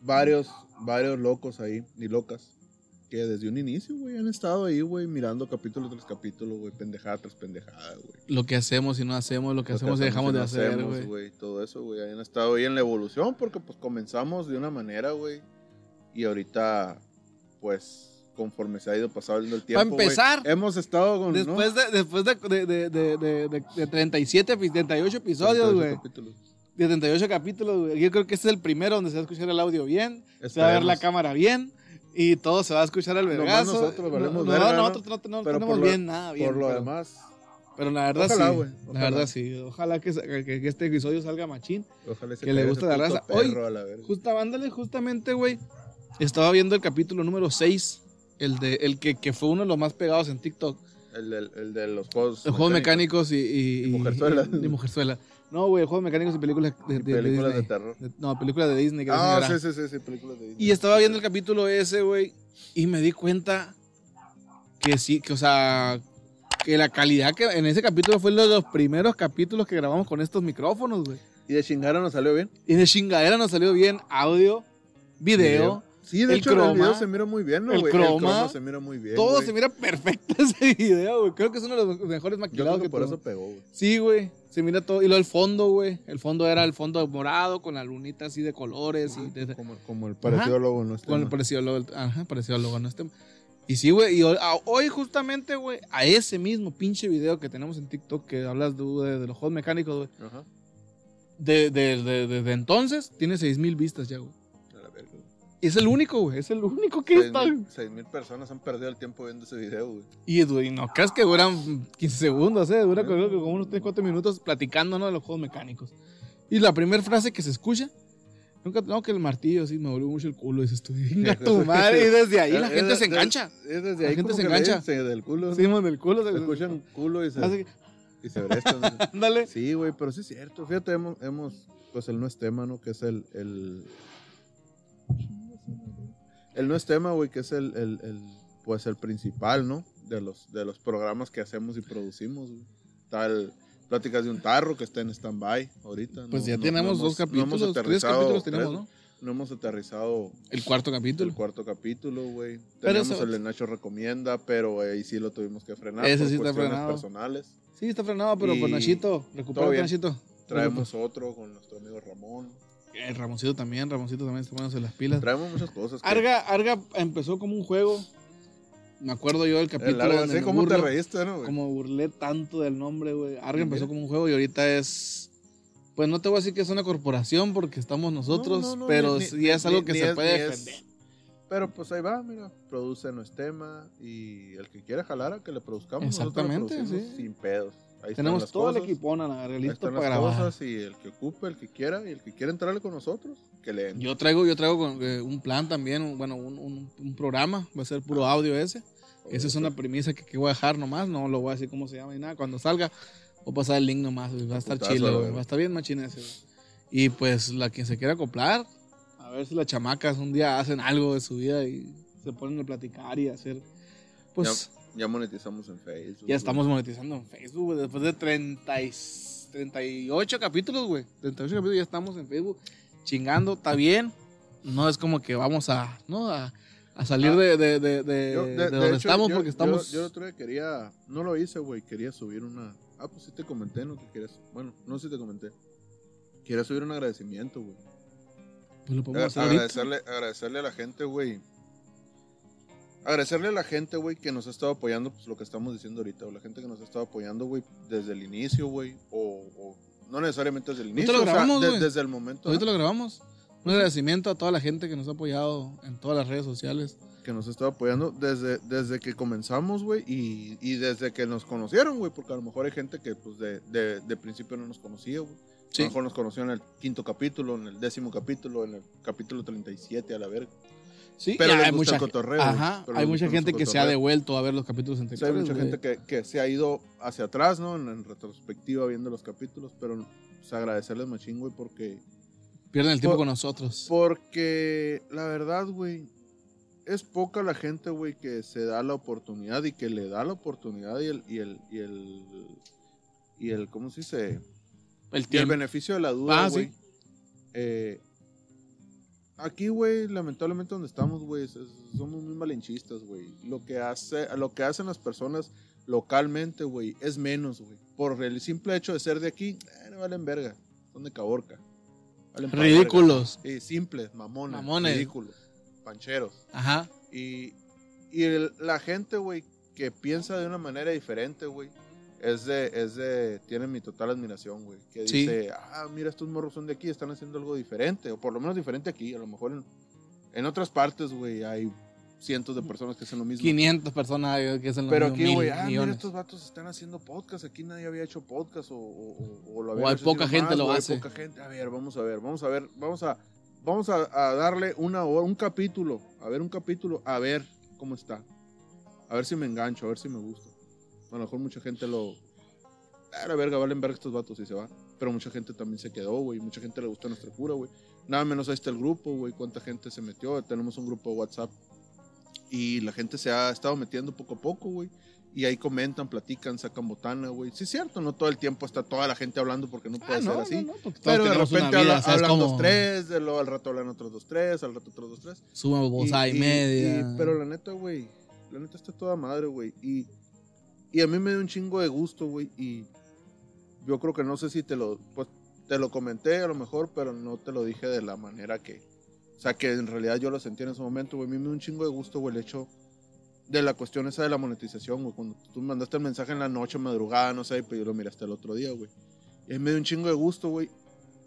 varios, varios locos ahí, ni locas, que desde un inicio, güey, han estado ahí, güey, mirando capítulo tras capítulo, güey, pendejada tras pendejada, güey. Lo que hacemos y no hacemos, lo que hacemos y dejamos y de no hacer, güey. Todo eso, güey, han estado ahí en la evolución porque, pues, comenzamos de una manera, güey, y ahorita, pues, conforme se ha ido pasando el tiempo, empezar, hemos estado con, ¿no? Después de, después de, de, de, de, de, de- de 37, epi- 38 episodios, 38 güey. De 38 capítulos, güey. Yo creo que este es el primero donde se va a escuchar el audio bien, se va a ver la Esperemos. cámara bien y todo se va a escuchar al Nomás vergazo. nosotros valemos no, no, verga, ¿no? nosotros no, tenemos- Pero tenemos lo- bien nada bien. Por lo pero, demás, pero la verdad Ojalá, sí. güey, La verdad sí. Ojalá que, que, que este episodio salga machín. ojalá se que le guste la raza. Hoy-. Justa, ándale, justamente, güey. Estaba viendo el capítulo número 6. El, de, el que, que fue uno de los más pegados en TikTok. El, del- el de los juegos. El juego mecánicos y, y, Y Mujerzuela. y Mujerzuela. No, güey, el juego mecánicos y películas de, de- de películas de, Disney. terror. De- no, películas de Disney. que Ah, sí, sí, sí, sí, películas de Disney. Y estaba viendo el capítulo ese, güey, y me di cuenta que sí, que, o sea, que la calidad que en ese capítulo fue uno de los primeros capítulos que grabamos con estos micrófonos, güey. ¿Y de chingara nos salió bien? Y de chingadera nos salió bien audio, video. Sí, de El hecho, el croma, video se mira muy bien, ¿no, el güey? croma, se mira muy bien. Todo se mira perfecto ese video, güey. Creo que es uno de los mejores Yo maquilados creo que que por tuvo. eso pegó, güey. Sí, güey. Se mira todo. Y lo del fondo, güey. El fondo era el fondo morado con la lunita así de colores y de- Como, como el parecido Ajá. logo, ¿no? Este, con el parecido al logo. Ajá, parecido al logo, no este. Y sí, güey. Y hoy, a- hoy justamente, güey, a ese mismo pinche video que tenemos en TikTok que hablas de, de- de los juegos mecánicos, güey. Ajá. De, de, de- desde entonces tiene 6000 vistas ya, güey. Es el único, güey. Es el único que Seis está. mil- seis mil personas han perdido el tiempo viendo ese video, güey. Y, güey, no creas que duran 15 segundos, ¿eh? Dura creo que como unos 3, 4 minutos platicando, ¿no? De los juegos mecánicos. Y la primera frase que se escucha, nunca, no, que el martillo, sí, me volvió mucho el culo, dices tú, venga tu madre. Y desde ahí la gente se engancha. Es desde La ahí gente como se engancha. del culo. Sí, del culo. Se escuchan culo y se, y se ándale. Sí, güey, pero sí es cierto. Fíjate, hemos, hemos pues el no es tema, ¿no? Que es el, el, no es tema, güey, que es el, el, el, pues el principal, ¿no? De los, de los programas que hacemos y producimos, güey. El Pláticas de un Tarro, que está en stand-by ahorita. Pues No- ya no- tenemos no dos hemos- no hemos capítulos, tres capítulos tenemos, ¿no? No hemos aterrizado El cuarto capítulo. el cuarto capítulo, güey. Tenemos eso- el de Nacho Recomienda, pero ahí sí lo tuvimos que frenar Ese por sí está frenado. personales. Sí, está frenado, pero por Nachito. todo Recupérate, bien. Nachito. Traemos otro con nuestro amigo Ramón. El Ramoncito también, Ramoncito también está poniéndose las pilas. Traemos muchas cosas. que- Arga, Arga empezó como un juego. Me acuerdo yo del El capítulo donde sí, me ¿cómo te burlo. reíste, no, güey? como burlé tanto del nombre, güey. Arga empezó mira. como un juego y ahorita es. Pues no te voy a decir que es una corporación porque estamos nosotros, No, no, no, pero ni- sí es algo ni- que ni se es- puede es- defender. Pero pues ahí va, mira. Produce no es tema. Y el que quiera jalar a que le produzcamos. nosotros le Exactamente, sí. Sin pedos. Ahí Tenemos todo el cosas, a la Ahí listo están para las grabar. cosas. Y el que ocupe, el que quiera. Y el que quiera entrarle con nosotros, que le entre. Yo traigo, yo traigo con- eh, un plan también, un- bueno, un, un- un programa, va a ser puro Ah. audio ese. Esa es una premisa que, que voy a dejar nomás, no lo voy a decir cómo se llama ni nada. Cuando salga, voy a pasar el link nomás, va a estar chile, va a estar bien machín ese. güey. Y pues la quien se quiera acoplar, a ver si las chamacas un día hacen algo de su vida y se ponen a platicar y hacer, pues Ya monetizamos en Facebook. ya, estamos monetizando en Facebook, güey, después de 30 y- 38 capítulos, güey, 38 capítulos ya estamos en Facebook chingando, está bien, no es como que vamos a, ¿no? A, a salir Ah, de, de, de, de- Yo, de de- de donde hecho, estamos yo- porque yo- estamos... Yo, el otro día quería. No lo hice, güey. Quería subir una. Ah, pues sí te comenté, ¿no? Que quieres. Bueno, no sé si te comenté. Quería subir un agradecimiento, güey. pues lo podemos hacer ahorita. Agradecerle, agradecerle a la gente, güey. Agradecerle a la gente, güey, que nos ha estado apoyando, pues lo que estamos diciendo ahorita, o la gente que nos ha estado apoyando, güey, desde el inicio, güey, o, o no necesariamente desde el inicio, lo o sea, grabamos, de- güey. desde el momento Ahorita ¿no? lo grabamos. Un agradecimiento a toda la gente que nos ha apoyado en todas las redes sociales. que nos ha estado apoyando desde, desde que comenzamos, güey, y, y desde que nos conocieron, güey, porque a lo mejor hay gente que, pues, de, de, de principio no nos conocía, güey. A Sí. lo mejor nos conoció en el quinto capítulo, en el décimo capítulo, en el capítulo 37, a la verga. Sí, Pero hay mucha, el cotorreo, ajá, Pero hay mucha gente que se ha devuelto a ver los capítulos O sea, hay anteriores. mucha gente que, que se ha ido hacia atrás, ¿no? En, en retrospectiva viendo los capítulos, pero pues, agradecerles machín, güey, porque Pierden el tiempo Por- con nosotros. porque la verdad, güey, es poca la gente, güey, que se da la oportunidad y que le da la oportunidad y el, y el, y el, y el, ¿cómo se dice? el Y el beneficio de la duda, Ah, güey. sí. Eh, aquí, güey, lamentablemente donde estamos, güey, somos muy malinchistas, güey. Lo que hace, lo que hacen las personas localmente, güey, es menos, güey. Por el simple hecho de ser de aquí, eh, no valen verga. Son de Caborca. Valen Ridículos. verga. Sí, simples, mamones, Mamones. ridículos, pancheros. Ajá. Y, y el- la gente, güey, que piensa de una manera diferente, güey, es de, es de, tiene mi total admiración, güey. Que Sí. dice, ah, mira, estos morros son de aquí, están haciendo algo diferente, o por lo menos diferente aquí, a lo mejor en, en otras partes, güey, hay cientos de personas que hacen lo mismo. 500 personas que hacen lo Pero mismo, aquí, mil güey, ah, mira, millones. estos vatos están haciendo podcast, aquí nadie había hecho podcast, o, o, o- o lo O había hay hecho poca gente nomás, lo o hay hace. poca gente. A ver, vamos a ver, vamos a ver, vamos a, vamos a, a darle una hora, un capítulo, a ver un capítulo, a ver cómo está. A ver si me engancho, a ver si me gusta. A lo mejor mucha gente lo... A la verga, valen verga estos vatos y se va. Pero mucha gente también se quedó, güey. Mucha gente le gusta nuestra cura, güey. Nada menos ahí está el grupo, güey. Cuánta gente se metió. Tenemos un grupo de WhatsApp. Y la gente se ha estado metiendo poco a poco, güey. Y ahí comentan, platican, sacan botana, güey. Sí, es cierto, no todo el tiempo está toda la gente hablando porque no puede Ah, ser no, así. no, no, porque todos Pero de repente vida, habla- ¿sabes hablan cómo? dos, tres, de luego al rato hablan otros dos, tres, al rato otros dos, tres. Suben bolsa Y- y- media. y- pero la neta, güey, la neta está toda madre, güey. Y, y a mí me dio un chingo de gusto, güey. Y yo creo que no sé si te lo, pues, te lo comenté a lo mejor, pero no te lo dije de la manera que, o sea, que en realidad yo lo sentí en ese momento, güey. A mí me dio un chingo de gusto, güey, el hecho de la cuestión esa de la monetización, güey. Cuando tú mandaste el mensaje en la noche, madrugada, no sé, pero yo lo miré hasta el otro día, güey. Y me dio un chingo de gusto, güey.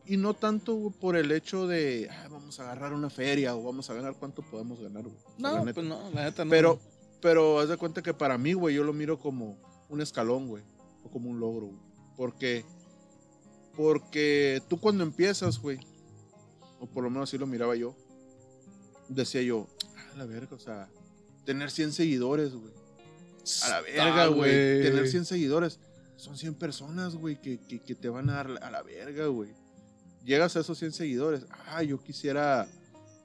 Y no tanto güey, por el hecho de, "Ah, vamos a agarrar una feria o vamos a ganar cuánto podemos ganar, güey. No, pues no, la neta no. Pero, pero haz de cuenta que para mí, güey, yo lo miro como un escalón, güey. O como un logro, güey. Porque, porque tú cuando empiezas, güey, o por lo menos así lo miraba yo, decía yo, a la verga, o sea, tener 100 seguidores, güey. A la verga, Ah, güey. Tener 100 seguidores. Son 100 personas, güey, que, que, que te van a dar a la verga, güey. Llegas a esos 100 seguidores. Ah, yo quisiera,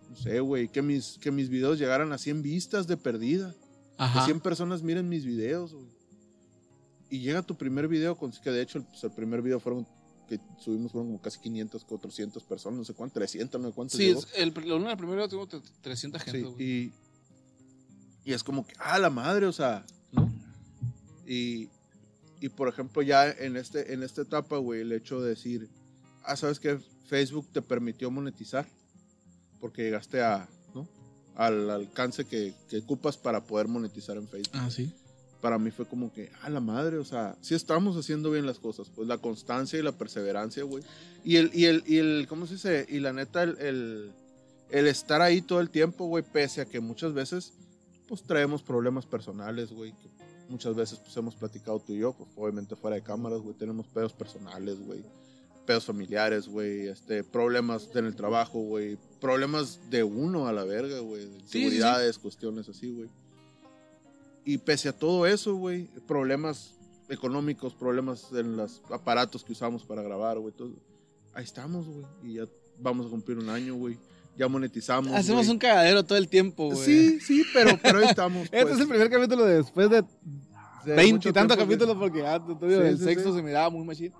no sé, güey, que mis, que mis videos llegaran a 100 vistas de perdida. Que Ajá. 100 personas miren mis videos, güey. Y llega tu primer video, con, que de hecho pues, el primer video fueron, que subimos fueron como casi 500, 400 personas, no sé cuánto, 300, no sé cuánto. Sí, llegó. es- el, el primero tengo 300 gente, Sí, güey. y, y es como que, ah, la madre, o sea, ¿no? Y, y por ejemplo, ya en, este, en esta etapa, güey, el hecho de decir, ah, ¿sabes qué? Facebook te permitió monetizar porque llegaste a. Al alcance que, que ocupas para poder monetizar en Facebook. Ah, sí. Para mí fue como que, ah, la madre, o sea, sí estamos haciendo bien las cosas, pues la constancia y la perseverancia, güey. Y el, y el, y el, ¿cómo se dice? Y la neta, el, el, el estar ahí todo el tiempo, güey, pese a que muchas veces, pues traemos problemas personales, güey, que muchas veces, pues hemos platicado tú y yo, pues obviamente fuera de cámaras, güey, tenemos pedos personales, güey, pedos familiares, güey, este, problemas en el trabajo, güey, problemas de uno a la verga, güey, de Sí, sí, seguridades, cuestiones así, güey. Y pese a todo eso, güey, problemas económicos, problemas en los aparatos que usamos para grabar, güey, todo. Ahí estamos, güey, y ya vamos a cumplir un año, güey. Ya monetizamos. Hacemos güey. un cagadero todo el tiempo, güey. Sí, sí, pero, pero ahí estamos. Este pues. es el primer capítulo de después de De veinte mucho y tantos tiempo que- capítulos porque ah, te digo, Sí, sí. se miraba muy machín.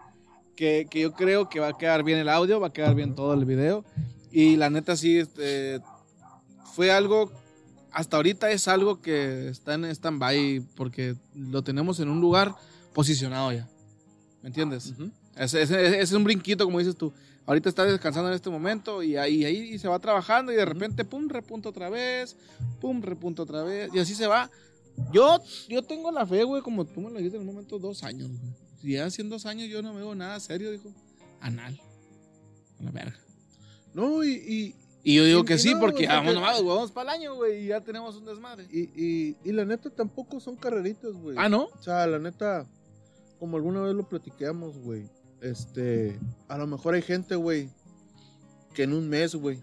Que, que yo creo que va a quedar bien el audio, va a quedar bien todo el video. Y la neta sí, este, fue algo, hasta ahorita es algo que está en stand-by porque lo tenemos en un lugar posicionado ya. ¿Me entiendes? Ese- ese es un brinquito, como dices tú. Ahorita está descansando en este momento y ahí, ahí se va trabajando y de repente, pum, repunta otra vez, pum, repunta otra vez. Y así se va. Yo, yo tengo la fe, güey, como tú me lo dijiste en un momento, dos años, güey. Ya hacen dos años yo no veo nada serio, dijo. Anal. A la verga. No, y, y, Y yo digo Y- que sí, no, porque o sea vamos que- nomás, güey, vamos para el año, güey, y ya tenemos un desmadre. y, y, y la neta tampoco son carreritas, güey. Ah, ¿no? O sea, la neta, como alguna vez lo platicamos, güey. Este, a lo mejor hay gente, güey, que en un mes, güey,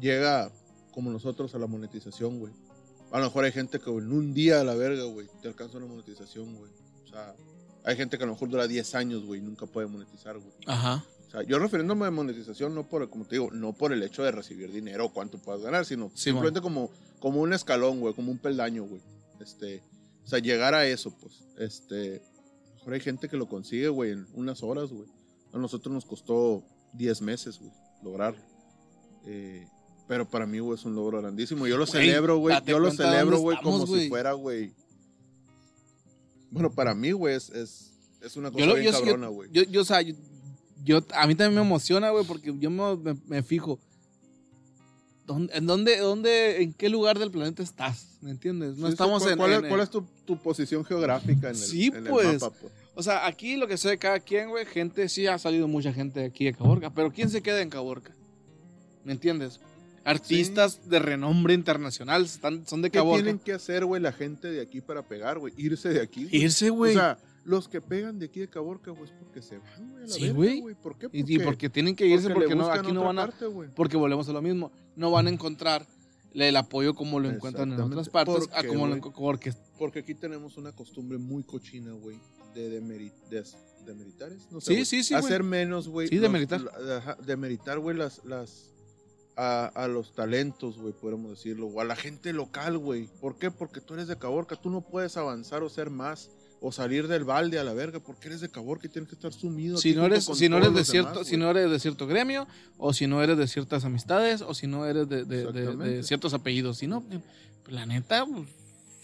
llega como nosotros a la monetización, güey. A lo mejor hay gente que en un día a la verga, güey, te alcanza una monetización, güey. O sea, Hay gente que a lo mejor dura 10 años, güey, y nunca puede monetizar, güey. Ajá. O sea, yo refiriéndome a monetización no por, como te digo, no por el hecho de recibir dinero o cuánto puedas ganar, sino Sí, simplemente como, como un escalón, güey, como un peldaño, güey. Este, o sea, llegar a eso, pues. Este, a lo mejor hay gente que lo consigue, güey, en unas horas, güey. A nosotros nos costó 10 meses, güey, lograrlo. Eh, pero para mí, güey, es un logro grandísimo. Yo lo celebro, güey. Yo lo celebro, güey, como si fuera, güey. Bueno, para mí, güey, es, es, es una cosa Yo, bien yo, cabrona, güey. yo, yo, o sea, yo, yo- a mí también me emociona, güey, porque yo me, me- me fijo. ¿Dónde, ¿En dónde, dónde, en qué lugar del planeta estás? ¿Me entiendes? No Sí, estamos ¿cuál, en, cuál en- es, cuál es tu, tu posición geográfica en el, Sí, en el pues. mapa, pues? O sea, aquí lo que sé de cada quien, güey, gente, sí ha salido mucha gente de aquí de Caborca, pero ¿quién se queda en Caborca? ¿Me entiendes? Artistas de renombre internacional están, son de ¿Qué Caborca. tienen que hacer, güey, la gente de aquí para pegar, güey? Irse de aquí. Irse, güey. O sea, los que pegan de aquí de Caborca, güey, es porque se van, güey, Sí, güey. ¿Por qué? y, y porque tienen que irse porque, no, aquí no van a... parte. Porque volvemos a lo mismo. No van a encontrar el apoyo como lo encuentran en otras partes. Exactamente. a ¿Por como qué, lo porque Porque aquí tenemos una costumbre muy cochina, güey, de, demeri- de demeritares. No sé, Sí, sí, sí. Hacer menos, güey. Sí, demeritar. demeritar, güey, las, las, a, a los talentos, güey, podemos decirlo. O a la gente local, güey. ¿Por qué? Porque tú eres de Caborca. Tú no puedes avanzar o ser más. O salir del balde a la verga. Porque eres de Caborca y tienes que estar sumido. si no eres, si no eres de cierto, demás, si no eres de cierto gremio, o si no eres de ciertas amistades, o si no eres de, de- de- de ciertos apellidos. Si no, la neta, pues,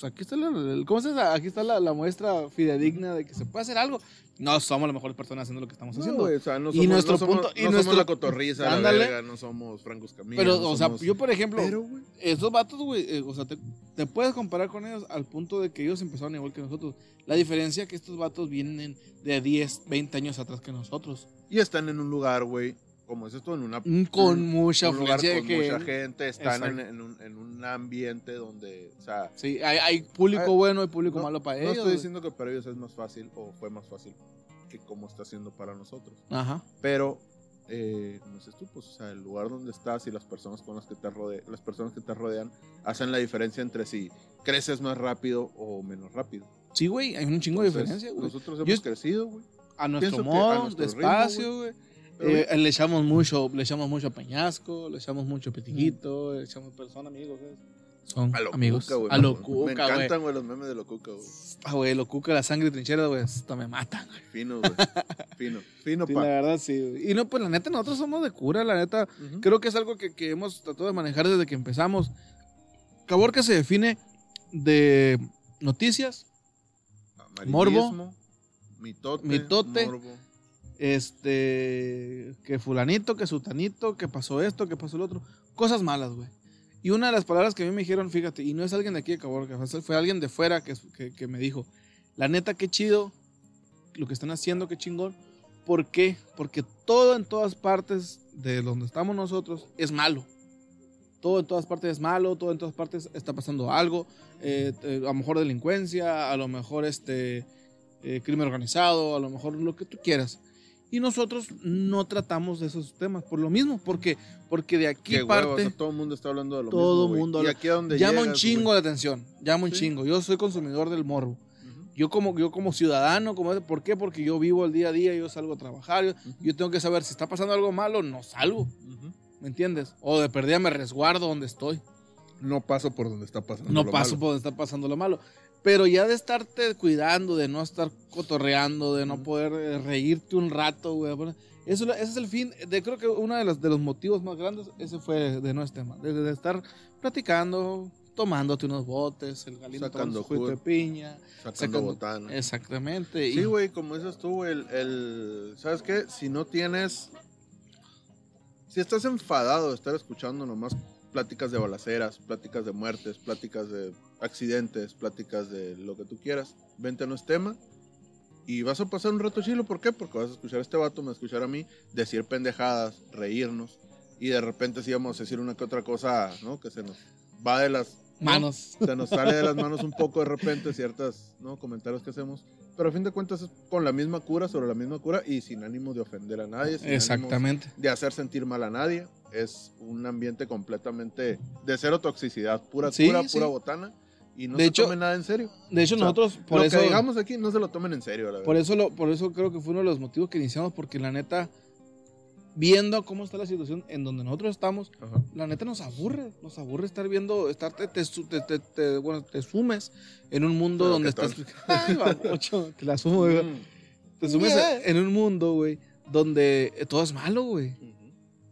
aquí está la, el- ¿cómo se dice? Aquí está la, la muestra fidedigna de que se puede hacer algo. No somos las mejores personas haciendo lo que estamos No, haciendo. güey, o sea, no Y somos, nuestro no somos- punto- y no nuestro- somos la cotorriza, la verga, no somos Francos Camilla. Pero, no o sea, yo, por ejemplo, Pero, esos vatos, güey, eh, o sea, te, te puedes comparar con ellos al punto de que ellos empezaron igual que nosotros. La diferencia es que estos vatos vienen de 10, 20 años atrás que nosotros. Y están en un lugar, güey, como es esto, en una... Con un- mucha un lugar con que... mucha gente, están en, un, en un ambiente donde, o sea... Sí, hay, hay público Ah, bueno y público no- malo para No ellos. estoy güey. diciendo que para ellos es más fácil o fue más fácil que como está siendo para nosotros. Ajá. Pero, eh, como dices tú, pues, o sea, el lugar donde estás y las personas con las que te rodean, las personas que te rodean hacen la diferencia entre si creces más rápido o menos rápido. Sí, güey, hay un chingo de diferencia, güey. Nosotros hemos crecido, güey. A nuestro pienso que a modo, nuestro despacio, güey. Eh, le echamos mucho, le echamos mucho a Peñasco, le echamos mucho a Petiquito, le echamos personas amigos. Son A lo amigos. cuca, a lo Me cuca, güey. encantan, güey, los memes de lo cuca, güey. Ah, güey, lo cuca, la sangre trinchera, güey, hasta me matan. Fino, güey. Fino. Fino, Sí, pa. la verdad, sí. Y no, pues la neta, nosotros somos de cura, la neta. Creo que es algo que, que hemos tratado de manejar desde que empezamos. Caborca se define de noticias, Amarillismo, Mitote. Mitote. Morbo. Este, que fulanito, que sutanito, que pasó esto, que pasó lo otro. Cosas malas, güey. Y una de las palabras que a mí me dijeron, fíjate, y no es alguien de aquí de Caborca, fue- alguien de fuera que, que, me dijo, la neta, qué chido lo que están haciendo, qué chingón. ¿Por qué? Porque todo en todas partes de donde estamos nosotros es malo. Todo en todas partes es malo, todo en todas partes está pasando algo. eh, a lo mejor delincuencia, a lo mejor este, eh, crimen organizado, a lo mejor lo que tú quieras. Y nosotros no tratamos de esos temas por lo mismo, porque, porque de aquí Qué huevo, o parte sea, todo el mundo está hablando de lo Todo mismo, mundo Y aquí a donde llama un chingo güey. la atención, llama un Sí. chingo. Yo soy consumidor del morbo. Yo como, yo como ciudadano, como, ¿por qué? Porque yo vivo el día a día, yo salgo a trabajar, yo, yo tengo que saber si está pasando algo malo, no salgo. ¿me entiendes? O de perdida me resguardo donde estoy. No paso por donde está pasando. No lo paso malo. por donde está pasando lo malo. Pero ya de estarte cuidando, de no estar cotorreando, de no poder eh, reírte un rato, güey. bueno, Eso, ese es el fin. De, creo que uno de los, de los motivos más grandes, ese fue de nuestro tema. De, de estar platicando, tomándote unos botes, el galito Sacando juguito de jugo. piña. Sacando sacando- botana. Exactamente. Sí, güey, como dices tú, güey, el, el- ¿Sabes qué? Si no tienes... Si estás enfadado de estar escuchando nomás pláticas de balaceras, pláticas de muertes, pláticas de accidentes, pláticas de lo que tú quieras, vente a nuestro tema y vas a pasar un rato chilo. ¿Por qué? Porque vas a escuchar a este vato, me va a escuchar a mí, decir pendejadas, reírnos y de repente sí vamos a decir una que otra cosa, ¿no? Que se nos va de las... ¿no? Manos. se nos sale de las manos un poco de repente ciertas ¿no? comentarios que hacemos. Pero a fin de cuentas es con la misma cura, sobre la misma cura y sin ánimo de ofender a nadie, sin Exactamente. de hacer sentir mal a nadie. Es un ambiente completamente de cero toxicidad, pura Sí, cura, sí. pura botana. Y no De se hecho- tomen nada en serio. De hecho, O sea, nosotros, por lo eso, que digamos aquí, no se lo tomen en serio, la verdad. por eso, lo, por eso creo que fue uno de los motivos que iniciamos, porque la neta, viendo cómo está la situación en donde nosotros estamos, Ajá. la neta nos aburre, nos aburre estar viendo, estar, te, te, te- te- te- bueno, te sumes en un mundo Pero donde estás... Ay, babocho, te la sumo, güey. Mm. Te sumes Yeah. en un mundo, güey, donde todo es malo, güey. Ujú.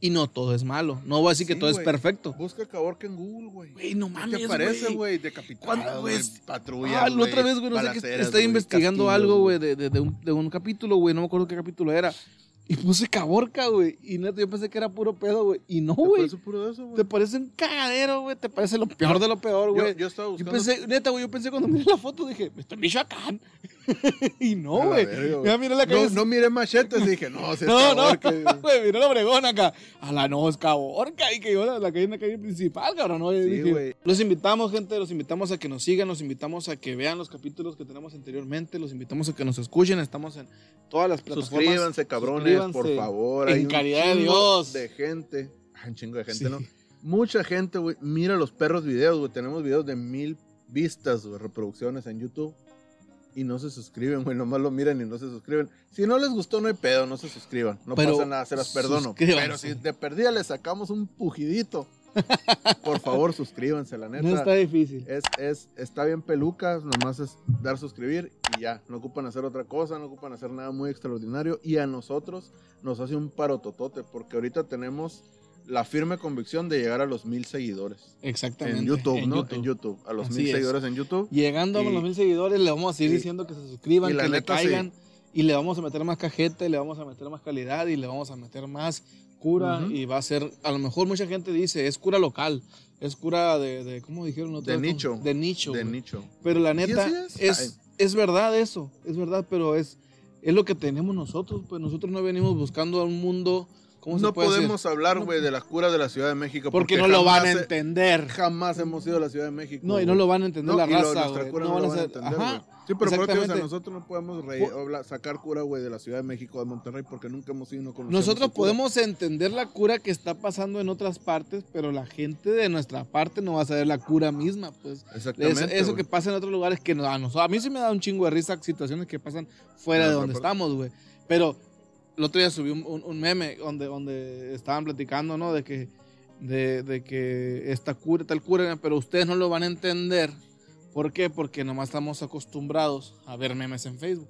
Y no todo es malo. No voy a decir que todo es perfecto. Busca Caborca en Google, güey. Güey, no ¿Qué mames, te parece, güey? Decapitado, ¿Cuándo, güey? patrulla, Ah, la otra vez, güey, no sé qué. Estaba investigando algo, güey, de, de, de un, de un capítulo, güey. No me acuerdo qué capítulo era. Y puse caborca, güey. Y neta, yo pensé que era puro pedo, güey. Y no, ¿Te güey. Te parece un cagadero, güey. Te parece lo peor de lo peor, Yo, güey. yo estaba Yo buscando... pensé, neta, güey, yo pensé cuando miré la foto, dije, estoy en Michoacán. y no, güey. Ya miré la calle. No, no miré machetes dije, no, si es No, no, güey. miré la Obregón acá. A la no, es Caborca. Y que yo la, la calle en la calle principal, cabrón. ¿no? Sí, dije, güey. Los invitamos, gente, los invitamos a que nos sigan, los invitamos a que vean los capítulos que tenemos anteriormente, los invitamos a que nos escuchen. Estamos en todas las plataformas. Suscríbanse, cabrones, Suscríbanse. por favor. En Hay caridad de Dios. De gente. Un chingo de gente, Sí. ¿no? Mucha gente, güey. Mira los perros videos, güey. Tenemos videos de mil vistas, güey, reproducciones en YouTube. Y no se suscriben, güey. Nomás lo miran y no se suscriben. Si no les gustó, no hay pedo, no se suscriban. No Pero pasa nada, se las perdono. Pero si de perdida les sacamos un pujidito, por favor, suscríbanse, la neta. No está difícil. Es, es, está bien pelucas, nomás es dar suscribir y ya. No ocupan hacer otra cosa, no ocupan hacer nada muy extraordinario. Y a nosotros nos hace un parototote, porque ahorita tenemos la firme convicción de llegar a los mil seguidores. Exactamente. En YouTube, en ¿no? YouTube. En YouTube. A los Así mil es. seguidores en YouTube. Llegando a los mil seguidores, le vamos a seguir y- diciendo que se suscriban, la que le neta, sí. caigan. Y le vamos a meter más cajeta, y le vamos a meter más calidad, y le vamos a meter más cura. Y va a ser, a lo mejor mucha gente dice, es cura local. Es cura de, de ¿cómo dijeron? De nicho. De nicho. de nicho. Pero la neta, es, es. es, verdad eso, es verdad, pero es, es lo que tenemos nosotros, pues nosotros no venimos buscando a un mundo, ¿cómo se No decir? podemos hablar, No- de la cura de la Ciudad de México. Porque, no lo van a entender. Jamás hemos ido a la Ciudad de México. No, y no lo van a entender No, la lo- raza, nuestra cura No no, van a van a ser- entender, ajá. Sí, pero creo que, o sea, nosotros no podemos sacar cura, güey, de la Ciudad de México, de Monterrey, porque nunca hemos ido no Nosotros podemos entender la cura que está pasando en otras partes, pero la gente de nuestra parte no va a saber la cura misma, pues. Es- Exactamente. eso que pasa en otros lugares que no, a nosotros, a mí sí me da un chingo de risa situaciones que pasan fuera de donde parte. estamos, güey. Pero el otro día subí un, un- un meme donde, donde estaban platicando, ¿no? De que, de, de que esta cura, tal cura, pero ustedes no lo van a entender. ¿Por qué? Porque nomás estamos acostumbrados a ver memes en Facebook.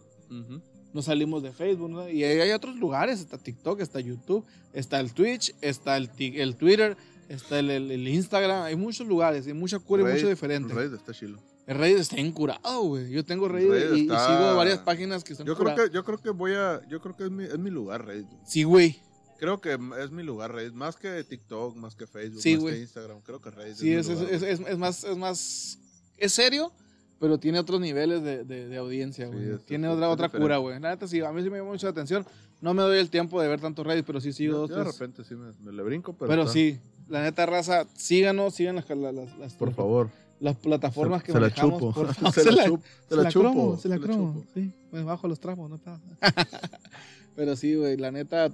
No salimos de Facebook, ¿no? Y hay, hay otros lugares, está TikTok, está YouTube, está el Twitch, está el, Twitter, está el, el- el Instagram, hay muchos lugares, hay mucha cura y mucho diferente. Reddit está chilo. El Reddit está incurado, güey. Yo tengo Reddit, Reddit y, sigo varias páginas que están Yo creo curadas. que, yo creo que voy a, yo creo que es mi, es mi lugar Reddit. Sí, güey. Creo que es mi lugar Reddit, más que TikTok, más que Facebook, Sí, más que Instagram. Creo que Reddit Sí, es, es- es más, es más, es serio, pero tiene otros niveles de, de- de audiencia, güey. tiene otra, otra diferente. cura, güey. La neta, sí, a mí sí me llama mucho la atención. No me doy el tiempo de ver tanto Reddit, pero sí sigo Yo- yo de repente sí me, me le brinco, pero, Pero está- sí, la neta raza, síganos, sigan las, las, las- las- por favor. las plataformas Se- que se la manejamos. chupo. por favor. Se la chupo, se la chupo, cromo, se la se la cromo. chupo. Sí, pues bajo los tramos, no pasa. Pero sí, güey, la neta,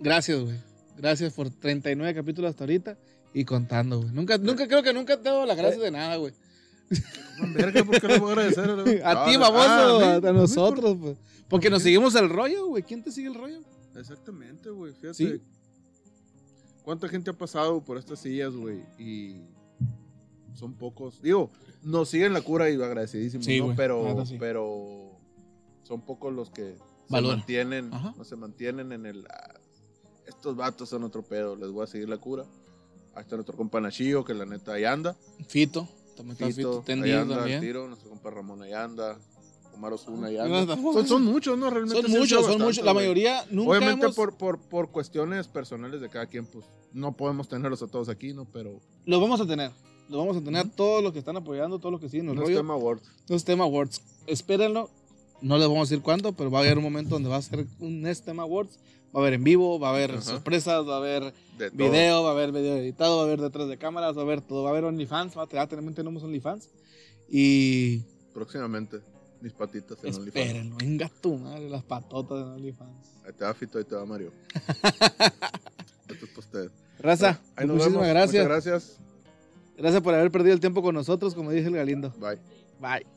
gracias, güey. Gracias por 39 capítulos hasta ahorita y contando, güey. Nunca, nunca creo que nunca te he dado las gracias de nada, güey. No, verga, ¿por qué le voy a agradecer? A No, ti, baboso, ah, a, nosotros, pues. Porque nos qué? seguimos el rollo, güey. ¿Quién te sigue el rollo? por- Exactamente, güey. Fíjate. Sí. ¿Cuánta gente ha pasado por estas sillas, güey? Y son pocos. Digo, nos siguen la cura y agradecidísimos, Sí, ¿no? Pero, sí. pero son pocos los que Valoran. se mantienen, Ajá. no se mantienen en el. ah, estos vatos son otro pedo, les voy a seguir la cura. Ahí está nuestro compa Nachillo, que la neta ahí anda. Fito. También está Fito, Tendido anda al también. tiro. Nuestro compa Ramón ahí anda. Omar Osuna ahí No, anda. Son, son muchos, ¿no? Realmente Son muchos, son muchos. La mayoría nunca Obviamente hemos- por, por, por cuestiones personales de cada quien, pues no podemos tenerlos a todos aquí, ¿no? Pero Los vamos a tener. Los vamos a tener todos los que están apoyando, todos los que siguen el no es rollo. tema Word. Los Tema Awards. Espérenlo. No les vamos a decir cuándo, pero va a haber un momento donde va a ser un Nest Tema Awards. Va a haber en vivo, va a haber Ajá. sorpresas, va a haber De todo. video, va a haber video editado, va a haber detrás de cámaras, va a haber todo, va a haber OnlyFans, va a tener, también tenemos OnlyFans. Y Próximamente, mis patitas en OnlyFans. espérenlo, venga tu madre, las patotas en OnlyFans. Ahí te va Fito, ahí te va Mario. Esto es para ustedes. Raza, Ahí nos muchísimas vemos. gracias. Muchas gracias. Gracias por haber perdido el tiempo con nosotros, como dice el Galindo. Bye. Bye.